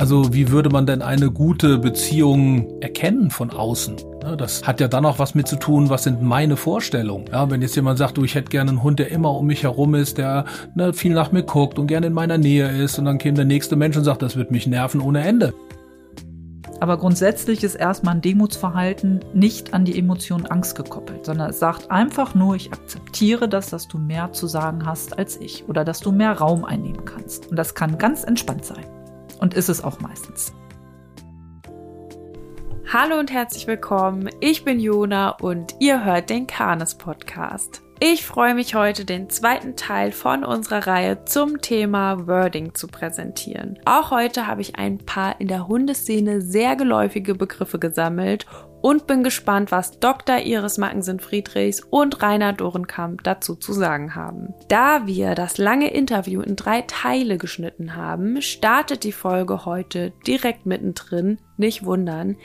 Also wie würde man denn eine gute Beziehung erkennen von außen? Das hat ja dann auch was mit zu tun, was sind meine Vorstellungen. Ja, wenn jetzt jemand sagt, du, ich hätte gerne einen Hund, der immer um mich herum ist, der ne, viel nach mir guckt und gerne in meiner Nähe ist, und dann käme der nächste Mensch und sagt, das wird mich nerven ohne Ende. Aber grundsätzlich ist erstmal ein Demutsverhalten nicht an die Emotion Angst gekoppelt, sondern es sagt einfach nur, ich akzeptiere das, dass du mehr zu sagen hast als ich oder dass du mehr Raum einnehmen kannst. Und das kann ganz entspannt sein. Und ist es auch meistens. Hallo und herzlich willkommen. Ich bin Jona und ihr hört den Kanes Podcast. Ich freue mich heute, den zweiten Teil von unserer Reihe zum Thema Wording zu präsentieren. Auch heute habe ich ein paar in der Hundeszene sehr geläufige Begriffe gesammelt und bin gespannt, was Dr. Iris Mackensen-Friedrichs und Rainer Dorenkamp dazu zu sagen haben. Da wir das lange Interview in drei Teile geschnitten haben, startet die Folge heute direkt mittendrin. Nicht wundern.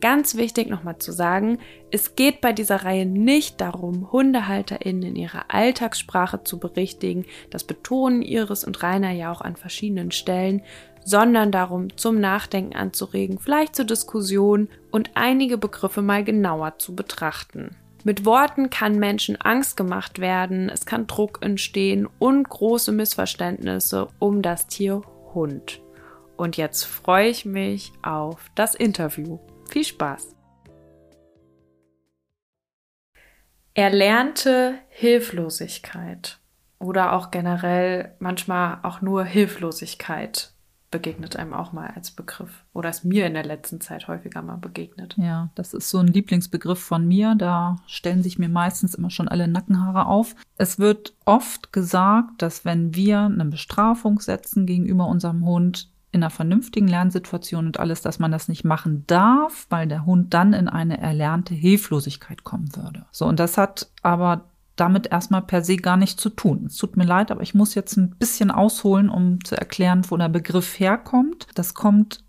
Ganz wichtig nochmal zu sagen, es geht bei dieser Reihe nicht darum, HundehalterInnen in ihrer Alltagssprache zu berichtigen. Das betonen Iris und Rainer ja auch an verschiedenen Stellen, sondern darum, zum Nachdenken anzuregen, vielleicht zur Diskussion und einige Begriffe mal genauer zu betrachten. Mit Worten kann Menschen Angst gemacht werden, es kann Druck entstehen und große Missverständnisse um das Tier Hund. Und jetzt freue ich mich auf das Interview. Viel Spaß! Erlernte Hilflosigkeit oder auch generell manchmal auch nur Hilflosigkeit begegnet einem auch mal als Begriff oder ist mir in der letzten Zeit häufiger mal begegnet. Ja, das ist so ein Lieblingsbegriff von mir. Da stellen sich mir meistens immer schon alle Nackenhaare auf. Es wird oft gesagt, dass wenn wir eine Bestrafung setzen gegenüber unserem Hund, in einer vernünftigen Lernsituation und alles, dass man das nicht machen darf, weil der Hund dann in eine erlernte Hilflosigkeit kommen würde. So, und das hat aber damit erstmal per se gar nichts zu tun. Es tut mir leid, aber ich muss jetzt ein bisschen ausholen, um zu erklären, wo der Begriff herkommt. Das kommt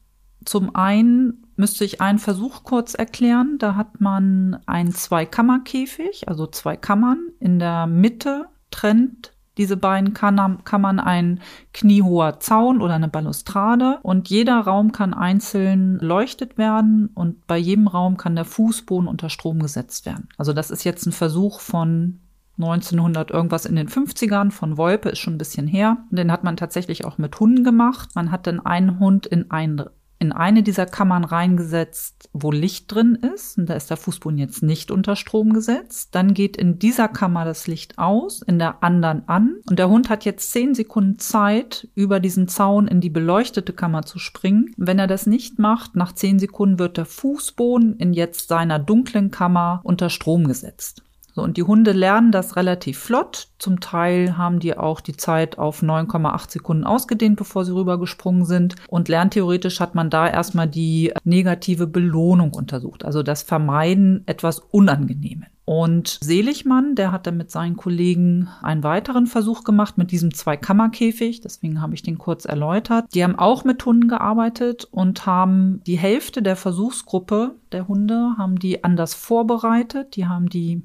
zum einen müsste ich einen Versuch kurz erklären. Da hat man einen Zweikammerkäfig, also zwei Kammern. In der Mitte trennt diese beiden Kammern ein kniehoher Zaun oder eine Balustrade und jeder Raum kann einzeln leuchtet werden und bei jedem Raum kann der Fußboden unter Strom gesetzt werden. Also das ist jetzt ein Versuch von 1900 irgendwas in den 50ern von Wolpe, ist schon ein bisschen her. Den hat man tatsächlich auch mit Hunden gemacht. Man hat dann einen Hund in ein in eine dieser Kammern reingesetzt, wo Licht drin ist. Und da ist der Fußboden jetzt nicht unter Strom gesetzt. Dann geht in dieser Kammer das Licht aus, in der anderen an. Und der Hund hat jetzt zehn Sekunden Zeit, über diesen Zaun in die beleuchtete Kammer zu springen. Wenn er das nicht macht, nach zehn Sekunden wird der Fußboden in jetzt seiner dunklen Kammer unter Strom gesetzt. So, und die Hunde lernen das relativ flott. Zum Teil haben die auch die Zeit auf 9,8 Sekunden ausgedehnt, bevor sie rübergesprungen sind. Und lerntheoretisch hat man da erstmal die negative Belohnung untersucht, also das Vermeiden etwas Unangenehmen. Und Seligmann, der hat dann mit seinen Kollegen einen weiteren Versuch gemacht mit diesem Zweikammerkäfig. Deswegen habe ich den kurz erläutert. Die haben auch mit Hunden gearbeitet und haben die Hälfte der Versuchsgruppe der Hunde haben die anders vorbereitet. Die haben die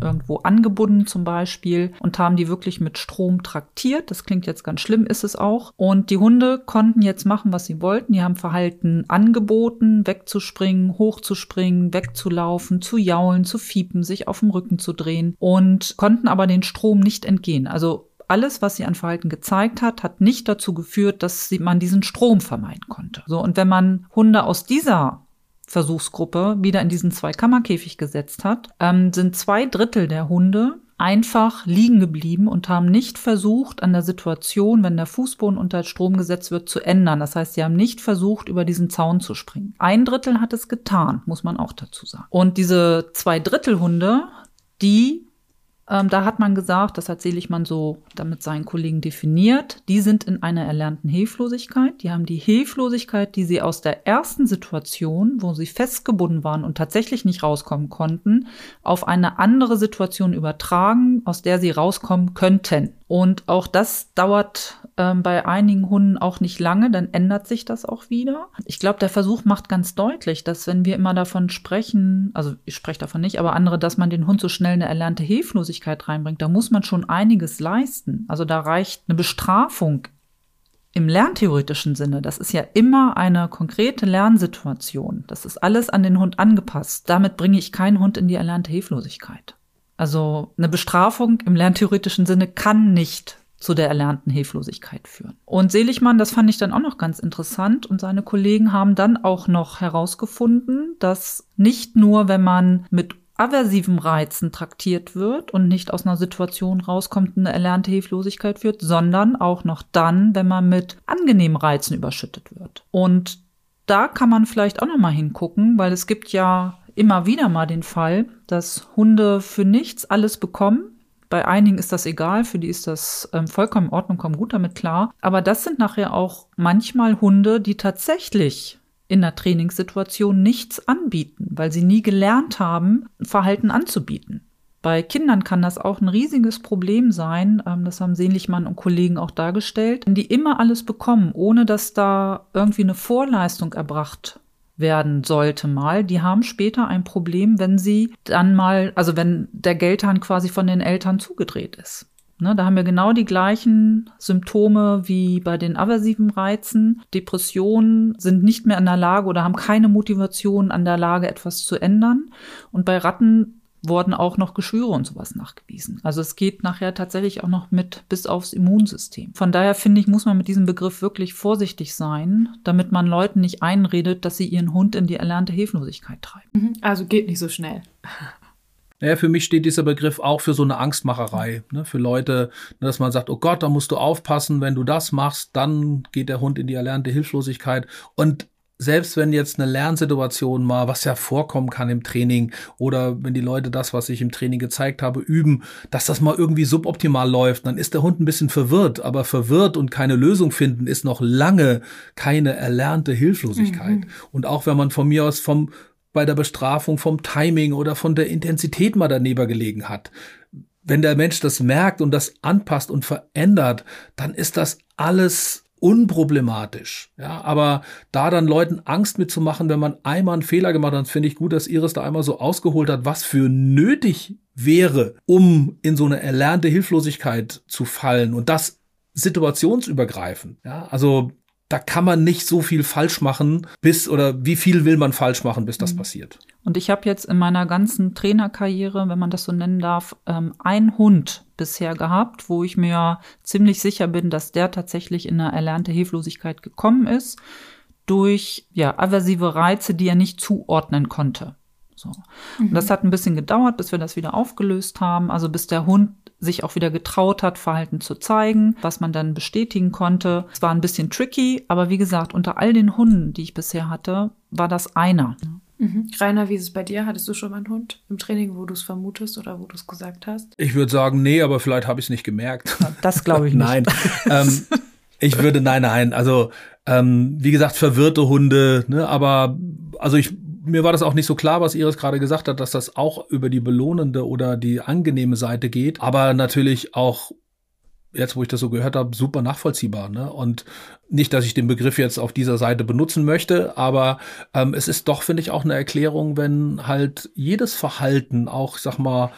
irgendwo angebunden zum Beispiel und haben die wirklich mit Strom traktiert. Das klingt jetzt ganz schlimm, ist es auch. Und die Hunde konnten jetzt machen, was sie wollten. Die haben Verhalten angeboten, wegzuspringen, hochzuspringen, wegzulaufen, zu jaulen, zu fiepen, sich auf dem Rücken zu drehen und konnten aber den Strom nicht entgehen. Also alles, was sie an Verhalten gezeigt hat, hat nicht dazu geführt, dass man diesen Strom vermeiden konnte. So, und wenn man Hunde aus dieser Versuchsgruppe wieder in diesen Zweikammerkäfig gesetzt hat, ähm, sind zwei Drittel der Hunde einfach liegen geblieben und haben nicht versucht, an der Situation, wenn der Fußboden unter Strom gesetzt wird, zu ändern. Das heißt, sie haben nicht versucht, über diesen Zaun zu springen. Ein Drittel hat es getan, muss man auch dazu sagen. Und diese zwei Drittel Hunde, die ähm, da hat man gesagt, das hat Seligmann so damit seinen Kollegen definiert, die sind in einer erlernten Hilflosigkeit. Die haben die Hilflosigkeit, die sie aus der ersten Situation, wo sie festgebunden waren und tatsächlich nicht rauskommen konnten, auf eine andere Situation übertragen, aus der sie rauskommen könnten. Und auch das dauert ähm, bei einigen Hunden auch nicht lange, dann ändert sich das auch wieder. Ich glaube, der Versuch macht ganz deutlich, dass wenn wir immer davon sprechen, also ich spreche davon nicht, aber andere, dass man den Hund so schnell eine erlernte Hilflosigkeit reinbringt, da muss man schon einiges leisten. Also da reicht eine Bestrafung im lerntheoretischen Sinne, das ist ja immer eine konkrete Lernsituation. Das ist alles an den Hund angepasst. Damit bringe ich keinen Hund in die erlernte Hilflosigkeit. Also eine Bestrafung im lerntheoretischen Sinne kann nicht zu der erlernten Hilflosigkeit führen. Und Seligmann, das fand ich dann auch noch ganz interessant und seine Kollegen haben dann auch noch herausgefunden, dass nicht nur, wenn man mit aversiven Reizen traktiert wird und nicht aus einer Situation rauskommt, eine erlernte Hilflosigkeit führt, sondern auch noch dann, wenn man mit angenehmen Reizen überschüttet wird. Und da kann man vielleicht auch noch mal hingucken, weil es gibt ja immer wieder mal den Fall, dass Hunde für nichts alles bekommen. Bei einigen ist das egal, für die ist das ähm, vollkommen in Ordnung, kommen gut damit klar. Aber das sind nachher auch manchmal Hunde, die tatsächlich in der Trainingssituation nichts anbieten, weil sie nie gelernt haben, Verhalten anzubieten. Bei Kindern kann das auch ein riesiges Problem sein, ähm, das haben Sehnlichmann und Kollegen auch dargestellt, die immer alles bekommen, ohne dass da irgendwie eine Vorleistung erbracht werden sollte mal, die haben später ein Problem, wenn sie dann mal, also wenn der Geldhahn quasi von den Eltern zugedreht ist. Ne, da haben wir genau die gleichen Symptome wie bei den aversiven Reizen. Depressionen sind nicht mehr in der Lage oder haben keine Motivation an der Lage, etwas zu ändern. Und bei Ratten wurden auch noch Geschwüre und sowas nachgewiesen. Also es geht nachher tatsächlich auch noch mit bis aufs Immunsystem. Von daher finde ich, muss man mit diesem Begriff wirklich vorsichtig sein, damit man Leuten nicht einredet, dass sie ihren Hund in die erlernte Hilflosigkeit treiben. Mhm. Also geht nicht so schnell. Naja, für mich steht dieser Begriff auch für so eine Angstmacherei. Ne? Für Leute, ne, dass man sagt, oh Gott, da musst du aufpassen, wenn du das machst, dann geht der Hund in die erlernte Hilflosigkeit. Und selbst wenn jetzt eine Lernsituation mal, was ja vorkommen kann im Training oder wenn die Leute das, was ich im Training gezeigt habe, üben, dass das mal irgendwie suboptimal läuft, dann ist der Hund ein bisschen verwirrt. Aber verwirrt und keine Lösung finden ist noch lange keine erlernte Hilflosigkeit. Mhm. Und auch wenn man von mir aus vom bei der Bestrafung vom Timing oder von der Intensität mal daneben gelegen hat. Wenn der Mensch das merkt und das anpasst und verändert, dann ist das alles unproblematisch. Ja, aber da dann Leuten Angst mitzumachen, wenn man einmal einen Fehler gemacht hat, finde ich gut, dass Iris da einmal so ausgeholt hat, was für nötig wäre, um in so eine erlernte Hilflosigkeit zu fallen und das situationsübergreifend. Ja, also da kann man nicht so viel falsch machen, bis oder wie viel will man falsch machen, bis das mhm. passiert. Und ich habe jetzt in meiner ganzen Trainerkarriere, wenn man das so nennen darf, ähm, einen Hund bisher gehabt, wo ich mir ziemlich sicher bin, dass der tatsächlich in eine erlernte Hilflosigkeit gekommen ist durch ja aversive Reize, die er nicht zuordnen konnte. So. Mhm. Und das hat ein bisschen gedauert, bis wir das wieder aufgelöst haben. Also bis der Hund sich auch wieder getraut hat, Verhalten zu zeigen, was man dann bestätigen konnte. Es war ein bisschen tricky, aber wie gesagt, unter all den Hunden, die ich bisher hatte, war das einer. Mhm. Rainer, wie ist es bei dir? Hattest du schon mal einen Hund im Training, wo du es vermutest oder wo du es gesagt hast? Ich würde sagen, nee, aber vielleicht habe ich es nicht gemerkt. Das glaube ich nicht. nein. ähm, ich würde, nein, nein. Also, ähm, wie gesagt, verwirrte Hunde, ne, aber also ich mir war das auch nicht so klar, was Iris gerade gesagt hat, dass das auch über die belohnende oder die angenehme Seite geht, aber natürlich auch jetzt, wo ich das so gehört habe, super nachvollziehbar. Ne? Und nicht, dass ich den Begriff jetzt auf dieser Seite benutzen möchte, aber ähm, es ist doch, finde ich, auch eine Erklärung, wenn halt jedes Verhalten, auch, sag mal,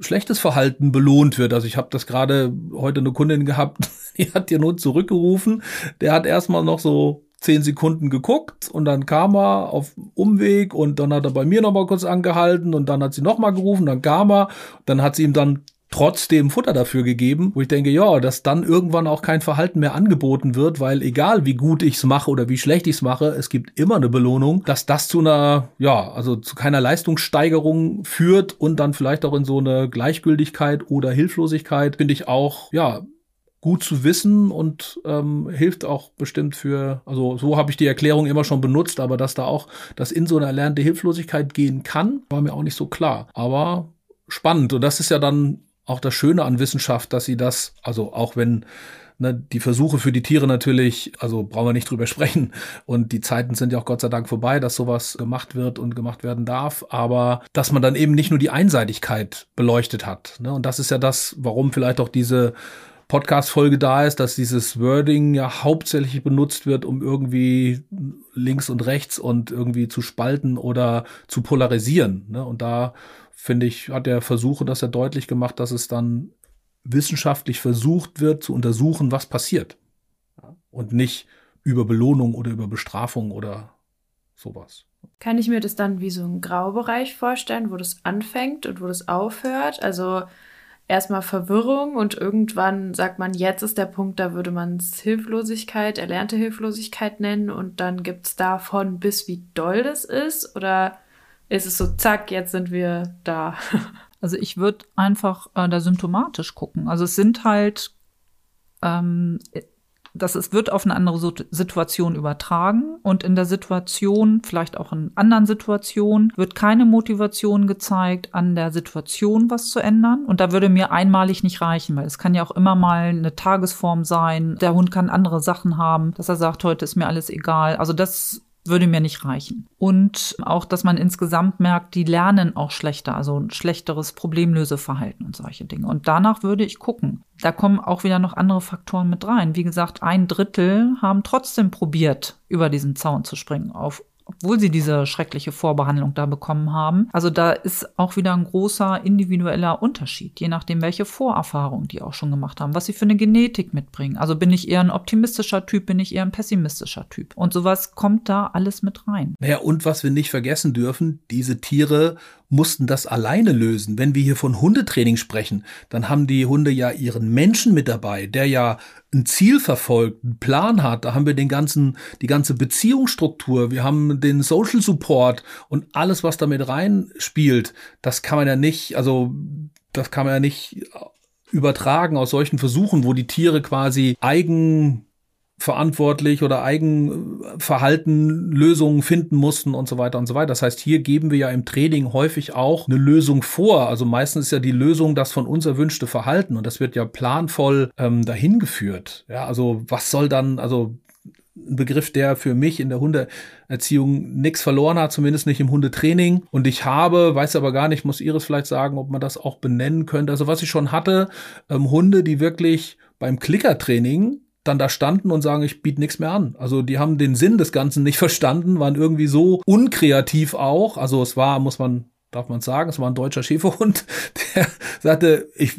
schlechtes Verhalten belohnt wird. Also ich habe das gerade heute eine Kundin gehabt, die hat ihr Hund zurückgerufen. Der hat erstmal noch so zehn Sekunden geguckt und dann kam er auf Umweg und dann hat er bei mir noch mal kurz angehalten und dann hat sie noch mal gerufen, dann kam er, dann hat sie ihm dann trotzdem Futter dafür gegeben, wo ich denke, ja, dass dann irgendwann auch kein Verhalten mehr angeboten wird, weil egal wie gut ich's mache oder wie schlecht ich's mache, es gibt immer eine Belohnung, dass das zu einer, ja, also zu keiner Leistungssteigerung führt und dann vielleicht auch in so eine Gleichgültigkeit oder Hilflosigkeit, finde ich auch, ja, gut zu wissen und ähm, hilft auch bestimmt für, also so habe ich die Erklärung immer schon benutzt, aber dass da auch das in so eine erlernte Hilflosigkeit gehen kann, war mir auch nicht so klar. Aber spannend und das ist ja dann auch das Schöne an Wissenschaft, dass sie das, also auch wenn ne, die Versuche für die Tiere natürlich, also brauchen wir nicht drüber sprechen und die Zeiten sind ja auch Gott sei Dank vorbei, dass sowas gemacht wird und gemacht werden darf, aber dass man dann eben nicht nur die Einseitigkeit beleuchtet hat. Ne? Und das ist ja das, warum vielleicht auch diese Podcast-Folge da ist, dass dieses Wording ja hauptsächlich benutzt wird, um irgendwie links und rechts und irgendwie zu spalten oder zu polarisieren. Ne? Und da finde ich, hat er Versuche, dass er deutlich gemacht, dass es dann wissenschaftlich versucht wird zu untersuchen, was passiert. und nicht über Belohnung oder über Bestrafung oder sowas. Kann ich mir das dann wie so ein Graubereich vorstellen, wo das anfängt und wo das aufhört? Also erstmal Verwirrung und irgendwann sagt man, jetzt ist der Punkt, da würde man es Hilflosigkeit, erlernte Hilflosigkeit nennen und dann gibt es davon bis wie doll das ist? Oder ist es so, zack, jetzt sind wir da? Also ich würde einfach äh, da symptomatisch gucken. Also es sind halt ähm, dass es wird auf eine andere Situation übertragen und in der Situation, vielleicht auch in anderen Situationen, wird keine Motivation gezeigt, an der Situation was zu ändern. Und da würde mir einmalig nicht reichen, weil es kann ja auch immer mal eine Tagesform sein. Der Hund kann andere Sachen haben, dass er sagt, heute ist mir alles egal. Also das würde mir nicht reichen. Und auch, dass man insgesamt merkt, die lernen auch schlechter, also ein schlechteres Problemlöseverhalten und solche Dinge. Und danach würde ich gucken. Da kommen auch wieder noch andere Faktoren mit rein. Wie gesagt, ein Drittel haben trotzdem probiert, über diesen Zaun zu springen, auf obwohl sie diese schreckliche Vorbehandlung da bekommen haben. Also da ist auch wieder ein großer individueller Unterschied, je nachdem, welche Vorerfahrung die auch schon gemacht haben, was sie für eine Genetik mitbringen. Also bin ich eher ein optimistischer Typ, bin ich eher ein pessimistischer Typ. Und sowas kommt da alles mit rein. Naja, und was wir nicht vergessen dürfen, diese Tiere mussten das alleine lösen. Wenn wir hier von Hundetraining sprechen, dann haben die Hunde ja ihren Menschen mit dabei, der ja ein Ziel verfolgt, einen Plan hat. Da haben wir den ganzen, die ganze Beziehungsstruktur, wir haben den Social Support und alles, was damit reinspielt. Das kann man ja nicht, also das kann man ja nicht übertragen aus solchen Versuchen, wo die Tiere quasi eigen verantwortlich oder Eigenverhalten Lösungen finden mussten und so weiter und so weiter. Das heißt, hier geben wir ja im Training häufig auch eine Lösung vor. Also meistens ist ja die Lösung das von uns erwünschte Verhalten und das wird ja planvoll ähm, dahin geführt. Ja, also was soll dann, also ein Begriff, der für mich in der Hundeerziehung nichts verloren hat, zumindest nicht im Hundetraining. Und ich habe, weiß aber gar nicht, muss Iris vielleicht sagen, ob man das auch benennen könnte. Also was ich schon hatte, ähm, Hunde, die wirklich beim Klickertraining dann da standen und sagen, ich biete nichts mehr an. Also die haben den Sinn des Ganzen nicht verstanden, waren irgendwie so unkreativ auch. Also es war, muss man, darf man sagen, es war ein deutscher Schäferhund, der sagte, ich,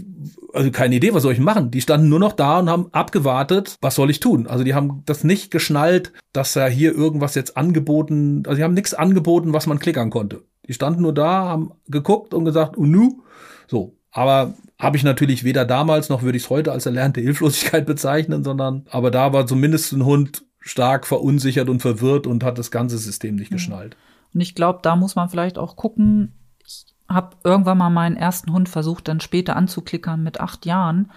also keine Idee, was soll ich machen? Die standen nur noch da und haben abgewartet, was soll ich tun? Also die haben das nicht geschnallt, dass er hier irgendwas jetzt angeboten, also die haben nichts angeboten, was man klickern konnte. Die standen nur da, haben geguckt und gesagt, und nu, so. Aber habe ich natürlich weder damals noch würde ich es heute als erlernte Hilflosigkeit bezeichnen, sondern aber da war zumindest ein Hund stark verunsichert und verwirrt und hat das ganze System nicht geschnallt. Und ich glaube, da muss man vielleicht auch gucken. Ich habe irgendwann mal meinen ersten Hund versucht, dann später anzuklickern mit acht Jahren.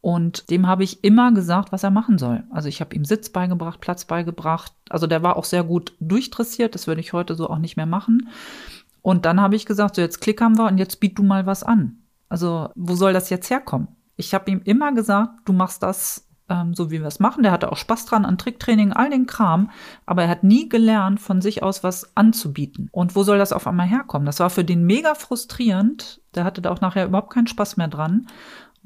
Und dem habe ich immer gesagt, was er machen soll. Also ich habe ihm Sitz beigebracht, Platz beigebracht. Also der war auch sehr gut durchdressiert. Das würde ich heute so auch nicht mehr machen. Und dann habe ich gesagt, so jetzt klickern wir und jetzt biet du mal was an. Also wo soll das jetzt herkommen? Ich habe ihm immer gesagt, du machst das ähm, so, wie wir es machen. Der hatte auch Spaß dran an Tricktraining, all den Kram, aber er hat nie gelernt, von sich aus was anzubieten. Und wo soll das auf einmal herkommen? Das war für den mega frustrierend. Der hatte da auch nachher überhaupt keinen Spaß mehr dran.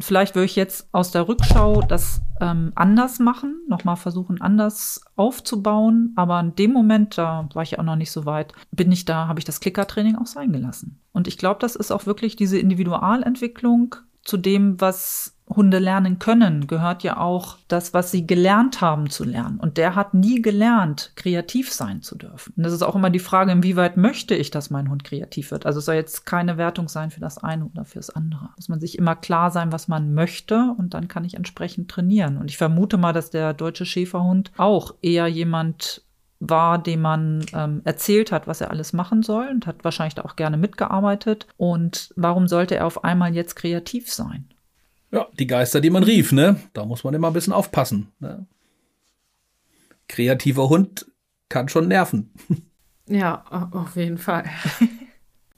Vielleicht würde ich jetzt aus der Rückschau das ähm, anders machen, nochmal versuchen, anders aufzubauen. Aber in dem Moment, da war ich auch noch nicht so weit, bin ich da, habe ich das Klickertraining auch sein gelassen. Und ich glaube, das ist auch wirklich diese Individualentwicklung zu dem, was Hunde lernen können, gehört ja auch das, was sie gelernt haben zu lernen. Und der hat nie gelernt, kreativ sein zu dürfen. Und das ist auch immer die Frage, inwieweit möchte ich, dass mein Hund kreativ wird. Also es soll jetzt keine Wertung sein für das eine oder fürs andere. Muss man sich immer klar sein, was man möchte und dann kann ich entsprechend trainieren. Und ich vermute mal, dass der deutsche Schäferhund auch eher jemand war, dem man ähm, erzählt hat, was er alles machen soll und hat wahrscheinlich da auch gerne mitgearbeitet. Und warum sollte er auf einmal jetzt kreativ sein? Ja, die Geister, die man rief, ne? Da muss man immer ein bisschen aufpassen. Ne? Kreativer Hund kann schon nerven. Ja, auf jeden Fall.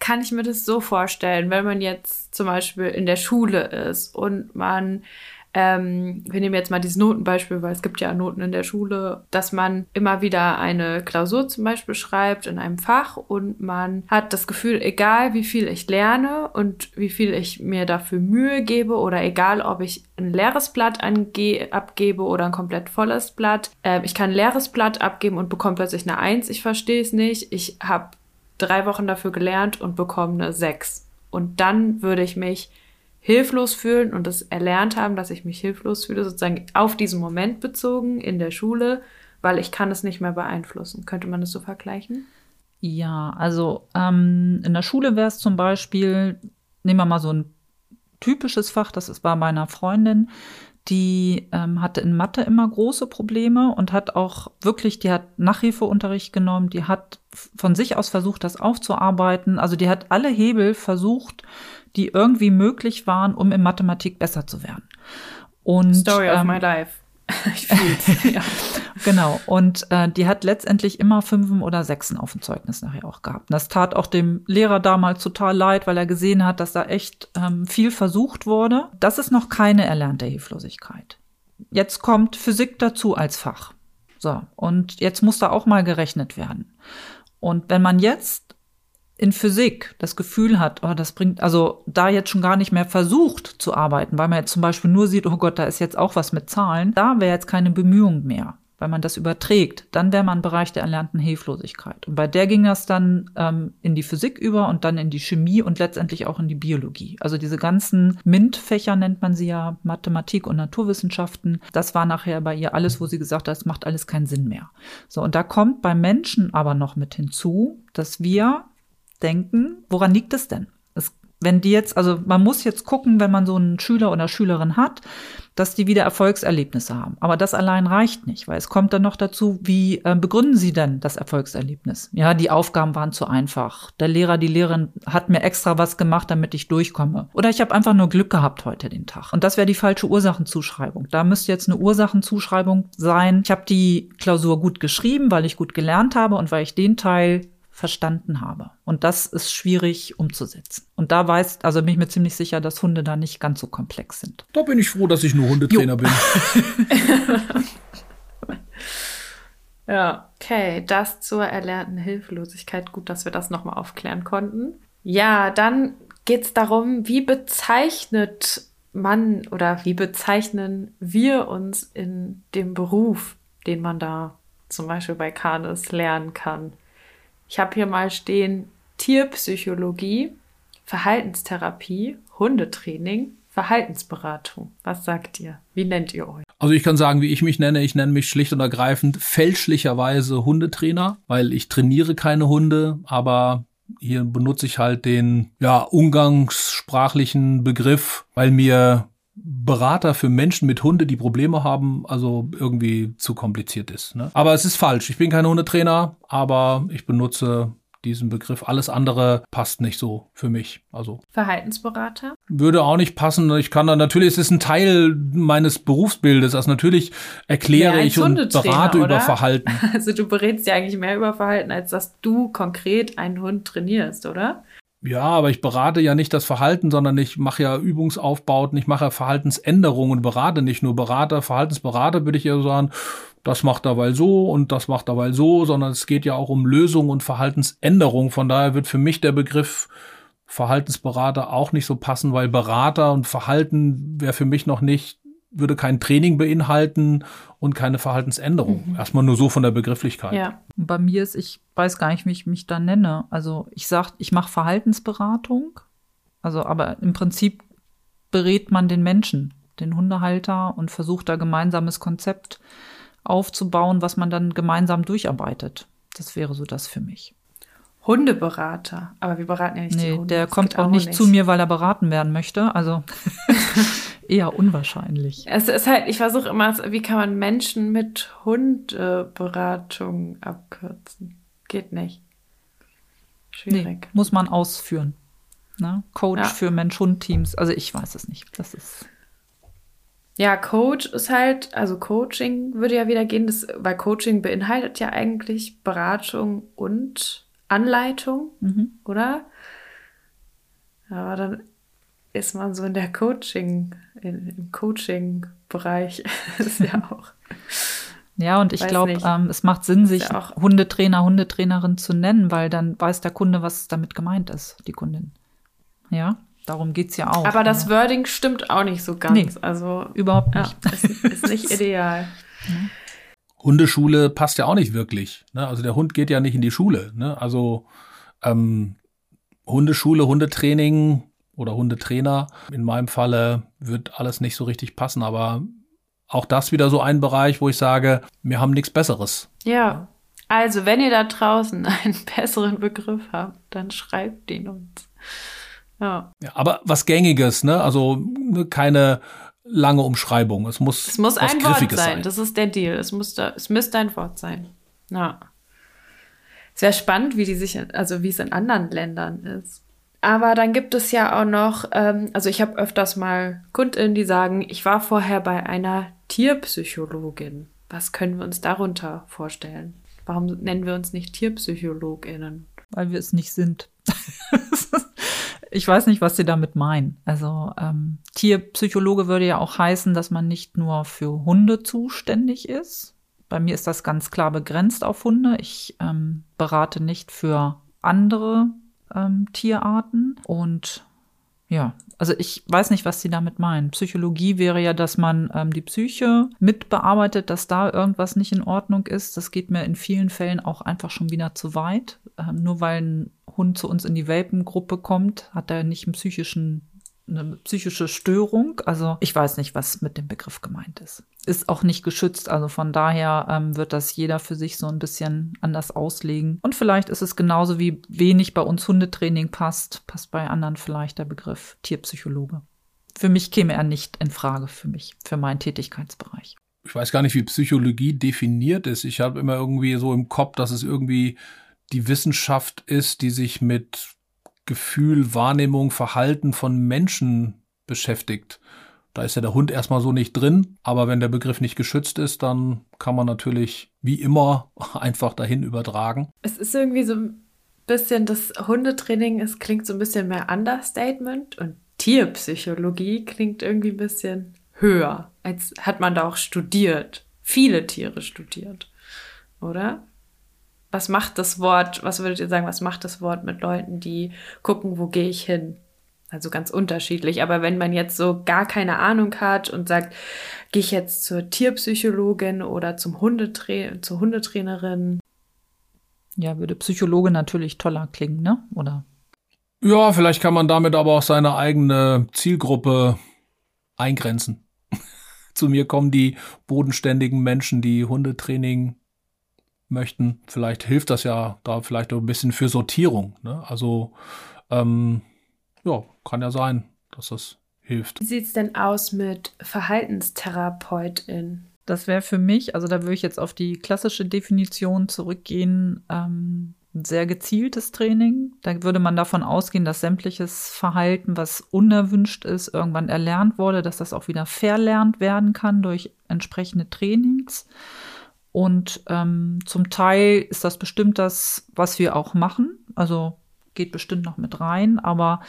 kann ich mir das so vorstellen, wenn man jetzt zum Beispiel in der Schule ist und man ähm, wir nehmen jetzt mal dieses Notenbeispiel, weil es gibt ja Noten in der Schule, dass man immer wieder eine Klausur zum Beispiel schreibt in einem Fach und man hat das Gefühl, egal wie viel ich lerne und wie viel ich mir dafür Mühe gebe oder egal ob ich ein leeres Blatt abgebe oder ein komplett volles Blatt, äh, ich kann ein leeres Blatt abgeben und bekomme plötzlich eine Eins, ich verstehe es nicht, ich habe drei Wochen dafür gelernt und bekomme eine Sechs. Und dann würde ich mich hilflos fühlen und das erlernt haben, dass ich mich hilflos fühle, sozusagen auf diesen Moment bezogen in der Schule, weil ich kann es nicht mehr beeinflussen. Könnte man das so vergleichen? Ja, also ähm, in der Schule wäre es zum Beispiel, nehmen wir mal so ein typisches Fach, das ist bei meiner Freundin, die ähm, hatte in Mathe immer große Probleme und hat auch wirklich, die hat Nachhilfeunterricht genommen, die hat von sich aus versucht, das aufzuarbeiten. Also die hat alle Hebel versucht, die irgendwie möglich waren, um in Mathematik besser zu werden. Und, Story of ähm, my life. ich fühl's, ja. Genau. Und äh, die hat letztendlich immer Fünfen oder Sechsen auf dem Zeugnis nachher auch gehabt. Und das tat auch dem Lehrer damals total leid, weil er gesehen hat, dass da echt ähm, viel versucht wurde. Das ist noch keine erlernte Hilflosigkeit. Jetzt kommt Physik dazu als Fach. So, und jetzt muss da auch mal gerechnet werden. Und wenn man jetzt in Physik das Gefühl hat, oh, das bringt, also da jetzt schon gar nicht mehr versucht zu arbeiten, weil man jetzt zum Beispiel nur sieht, oh Gott, da ist jetzt auch was mit Zahlen, da wäre jetzt keine Bemühung mehr, weil man das überträgt, dann wäre man im Bereich der erlernten Hilflosigkeit. Und bei der ging das dann ähm, in die Physik über und dann in die Chemie und letztendlich auch in die Biologie. Also diese ganzen MINT-Fächer nennt man sie ja, Mathematik und Naturwissenschaften, das war nachher bei ihr alles, wo sie gesagt hat, es macht alles keinen Sinn mehr. So, und da kommt beim Menschen aber noch mit hinzu, dass wir denken, woran liegt es denn? Es, wenn die jetzt, also man muss jetzt gucken, wenn man so einen Schüler oder Schülerin hat, dass die wieder Erfolgserlebnisse haben. Aber das allein reicht nicht, weil es kommt dann noch dazu, wie äh, begründen Sie denn das Erfolgserlebnis? Ja, die Aufgaben waren zu einfach. Der Lehrer, die Lehrerin hat mir extra was gemacht, damit ich durchkomme. Oder ich habe einfach nur Glück gehabt heute den Tag. Und das wäre die falsche Ursachenzuschreibung. Da müsste jetzt eine Ursachenzuschreibung sein. Ich habe die Klausur gut geschrieben, weil ich gut gelernt habe und weil ich den Teil verstanden habe. Und das ist schwierig umzusetzen. Und da weiß, also bin ich mir ziemlich sicher, dass Hunde da nicht ganz so komplex sind. Da bin ich froh, dass ich nur Hundetrainer jo. bin. ja, okay, das zur erlernten Hilflosigkeit. Gut, dass wir das nochmal aufklären konnten. Ja, dann geht es darum, wie bezeichnet man oder wie bezeichnen wir uns in dem Beruf, den man da zum Beispiel bei Canis lernen kann. Ich habe hier mal stehen Tierpsychologie, Verhaltenstherapie, Hundetraining, Verhaltensberatung. Was sagt ihr? Wie nennt ihr euch? Also ich kann sagen, wie ich mich nenne. Ich nenne mich schlicht und ergreifend fälschlicherweise Hundetrainer, weil ich trainiere keine Hunde, aber hier benutze ich halt den ja umgangssprachlichen Begriff, weil mir Berater für Menschen mit Hunde, die Probleme haben, also irgendwie zu kompliziert ist. Ne? Aber es ist falsch. Ich bin kein Hundetrainer, aber ich benutze diesen Begriff. Alles andere passt nicht so für mich. Also Verhaltensberater würde auch nicht passen. Ich kann da natürlich, es ist ein Teil meines Berufsbildes. Also natürlich erkläre ja, ich und berate oder? über Verhalten. Also du berätst ja eigentlich mehr über Verhalten, als dass du konkret einen Hund trainierst, oder? Ja, aber ich berate ja nicht das Verhalten, sondern ich mache ja Übungsaufbauten, ich mache Verhaltensänderungen und berate nicht nur Berater, Verhaltensberater würde ich ja sagen, das macht er weil so und das macht er weil so, sondern es geht ja auch um Lösung und Verhaltensänderung. Von daher wird für mich der Begriff Verhaltensberater auch nicht so passen, weil Berater und Verhalten wäre für mich noch nicht würde kein Training beinhalten und keine Verhaltensänderung. Mhm. Erstmal nur so von der Begrifflichkeit. Ja. Bei mir ist, ich weiß gar nicht, wie ich mich da nenne. Also ich sage, ich mache Verhaltensberatung. Also, aber im Prinzip berät man den Menschen, den Hundehalter und versucht da gemeinsames Konzept aufzubauen, was man dann gemeinsam durcharbeitet. Das wäre so das für mich. Hundeberater, aber wir beraten ja nicht nee, die Hunde. Der das kommt auch nicht, nicht zu mir, weil er beraten werden möchte. Also eher unwahrscheinlich. Es ist halt, ich versuche immer, wie kann man Menschen mit Hundeberatung abkürzen? Geht nicht. Schwierig. Nee, muss man ausführen. Ne? Coach ja. für Mensch-Hund-Teams. Also ich weiß es nicht. Das ist. Ja, Coach ist halt, also Coaching würde ja wieder gehen, das, weil Coaching beinhaltet ja eigentlich Beratung und Anleitung, mhm. oder? Aber dann ist man so in der Coaching, in, im Coaching-Bereich ist ja auch. Ja, und ich glaube, ähm, es macht Sinn, sich ja Hundetrainer, Hundetrainerin zu nennen, weil dann weiß der Kunde, was damit gemeint ist, die Kundin. Ja, darum geht es ja auch. Aber das Wording stimmt auch nicht so ganz. Nee, also überhaupt nicht. Ja, ist, ist nicht ideal. Hundeschule passt ja auch nicht wirklich. Ne? Also der Hund geht ja nicht in die Schule. Ne? Also ähm, Hundeschule, Hundetraining oder Hundetrainer. In meinem Falle wird alles nicht so richtig passen, aber auch das wieder so ein Bereich, wo ich sage, wir haben nichts Besseres. Ja. Also, wenn ihr da draußen einen besseren Begriff habt, dann schreibt ihn uns. Ja. ja aber was Gängiges, ne? Also ne, keine lange Umschreibung. Es muss, es muss ein Wort sein. sein. Das ist der Deal. Es, muss da, es müsste ein Wort sein. Ja. Es wäre spannend, wie die sich, also wie es in anderen Ländern ist. Aber dann gibt es ja auch noch, ähm, also ich habe öfters mal KundInnen, die sagen, ich war vorher bei einer Tierpsychologin. Was können wir uns darunter vorstellen? Warum nennen wir uns nicht TierpsychologInnen? Weil wir es nicht sind. ich weiß nicht, was Sie damit meinen. Also ähm, Tierpsychologe würde ja auch heißen, dass man nicht nur für Hunde zuständig ist. Bei mir ist das ganz klar begrenzt auf Hunde. Ich ähm, berate nicht für andere ähm, Tierarten. Und ja, also ich weiß nicht, was Sie damit meinen. Psychologie wäre ja, dass man ähm, die Psyche mitbearbeitet, dass da irgendwas nicht in Ordnung ist. Das geht mir in vielen Fällen auch einfach schon wieder zu weit. Ähm, nur weil ein Hund zu uns in die Welpengruppe kommt, hat er nicht einen psychischen eine psychische Störung. Also ich weiß nicht, was mit dem Begriff gemeint ist. Ist auch nicht geschützt. Also von daher ähm, wird das jeder für sich so ein bisschen anders auslegen. Und vielleicht ist es genauso wie wenig bei uns Hundetraining passt, passt bei anderen vielleicht der Begriff Tierpsychologe. Für mich käme er nicht in Frage für mich, für meinen Tätigkeitsbereich. Ich weiß gar nicht, wie Psychologie definiert ist. Ich habe immer irgendwie so im Kopf, dass es irgendwie die Wissenschaft ist, die sich mit Gefühl, Wahrnehmung, Verhalten von Menschen beschäftigt. Da ist ja der Hund erstmal so nicht drin, aber wenn der Begriff nicht geschützt ist, dann kann man natürlich wie immer einfach dahin übertragen. Es ist irgendwie so ein bisschen das Hundetraining, es klingt so ein bisschen mehr Understatement und Tierpsychologie klingt irgendwie ein bisschen höher, als hat man da auch studiert, viele Tiere studiert, oder? Was macht das Wort, was würdet ihr sagen, was macht das Wort mit Leuten, die gucken, wo gehe ich hin? Also ganz unterschiedlich. Aber wenn man jetzt so gar keine Ahnung hat und sagt, gehe ich jetzt zur Tierpsychologin oder zum Hundetra zur Hundetrainerin? Ja, würde Psychologe natürlich toller klingen, ne? Oder? Ja, vielleicht kann man damit aber auch seine eigene Zielgruppe eingrenzen. Zu mir kommen die bodenständigen Menschen, die Hundetraining möchten. Vielleicht hilft das ja da vielleicht ein bisschen für Sortierung. Ne? Also ähm, ja, kann ja sein, dass das hilft. Wie sieht es denn aus mit Verhaltenstherapeutin? Das wäre für mich, also da würde ich jetzt auf die klassische Definition zurückgehen, ähm, sehr gezieltes Training. Da würde man davon ausgehen, dass sämtliches Verhalten, was unerwünscht ist, irgendwann erlernt wurde, dass das auch wieder verlernt werden kann durch entsprechende Trainings. Und ähm, zum Teil ist das bestimmt das, was wir auch machen. Also geht bestimmt noch mit rein, aber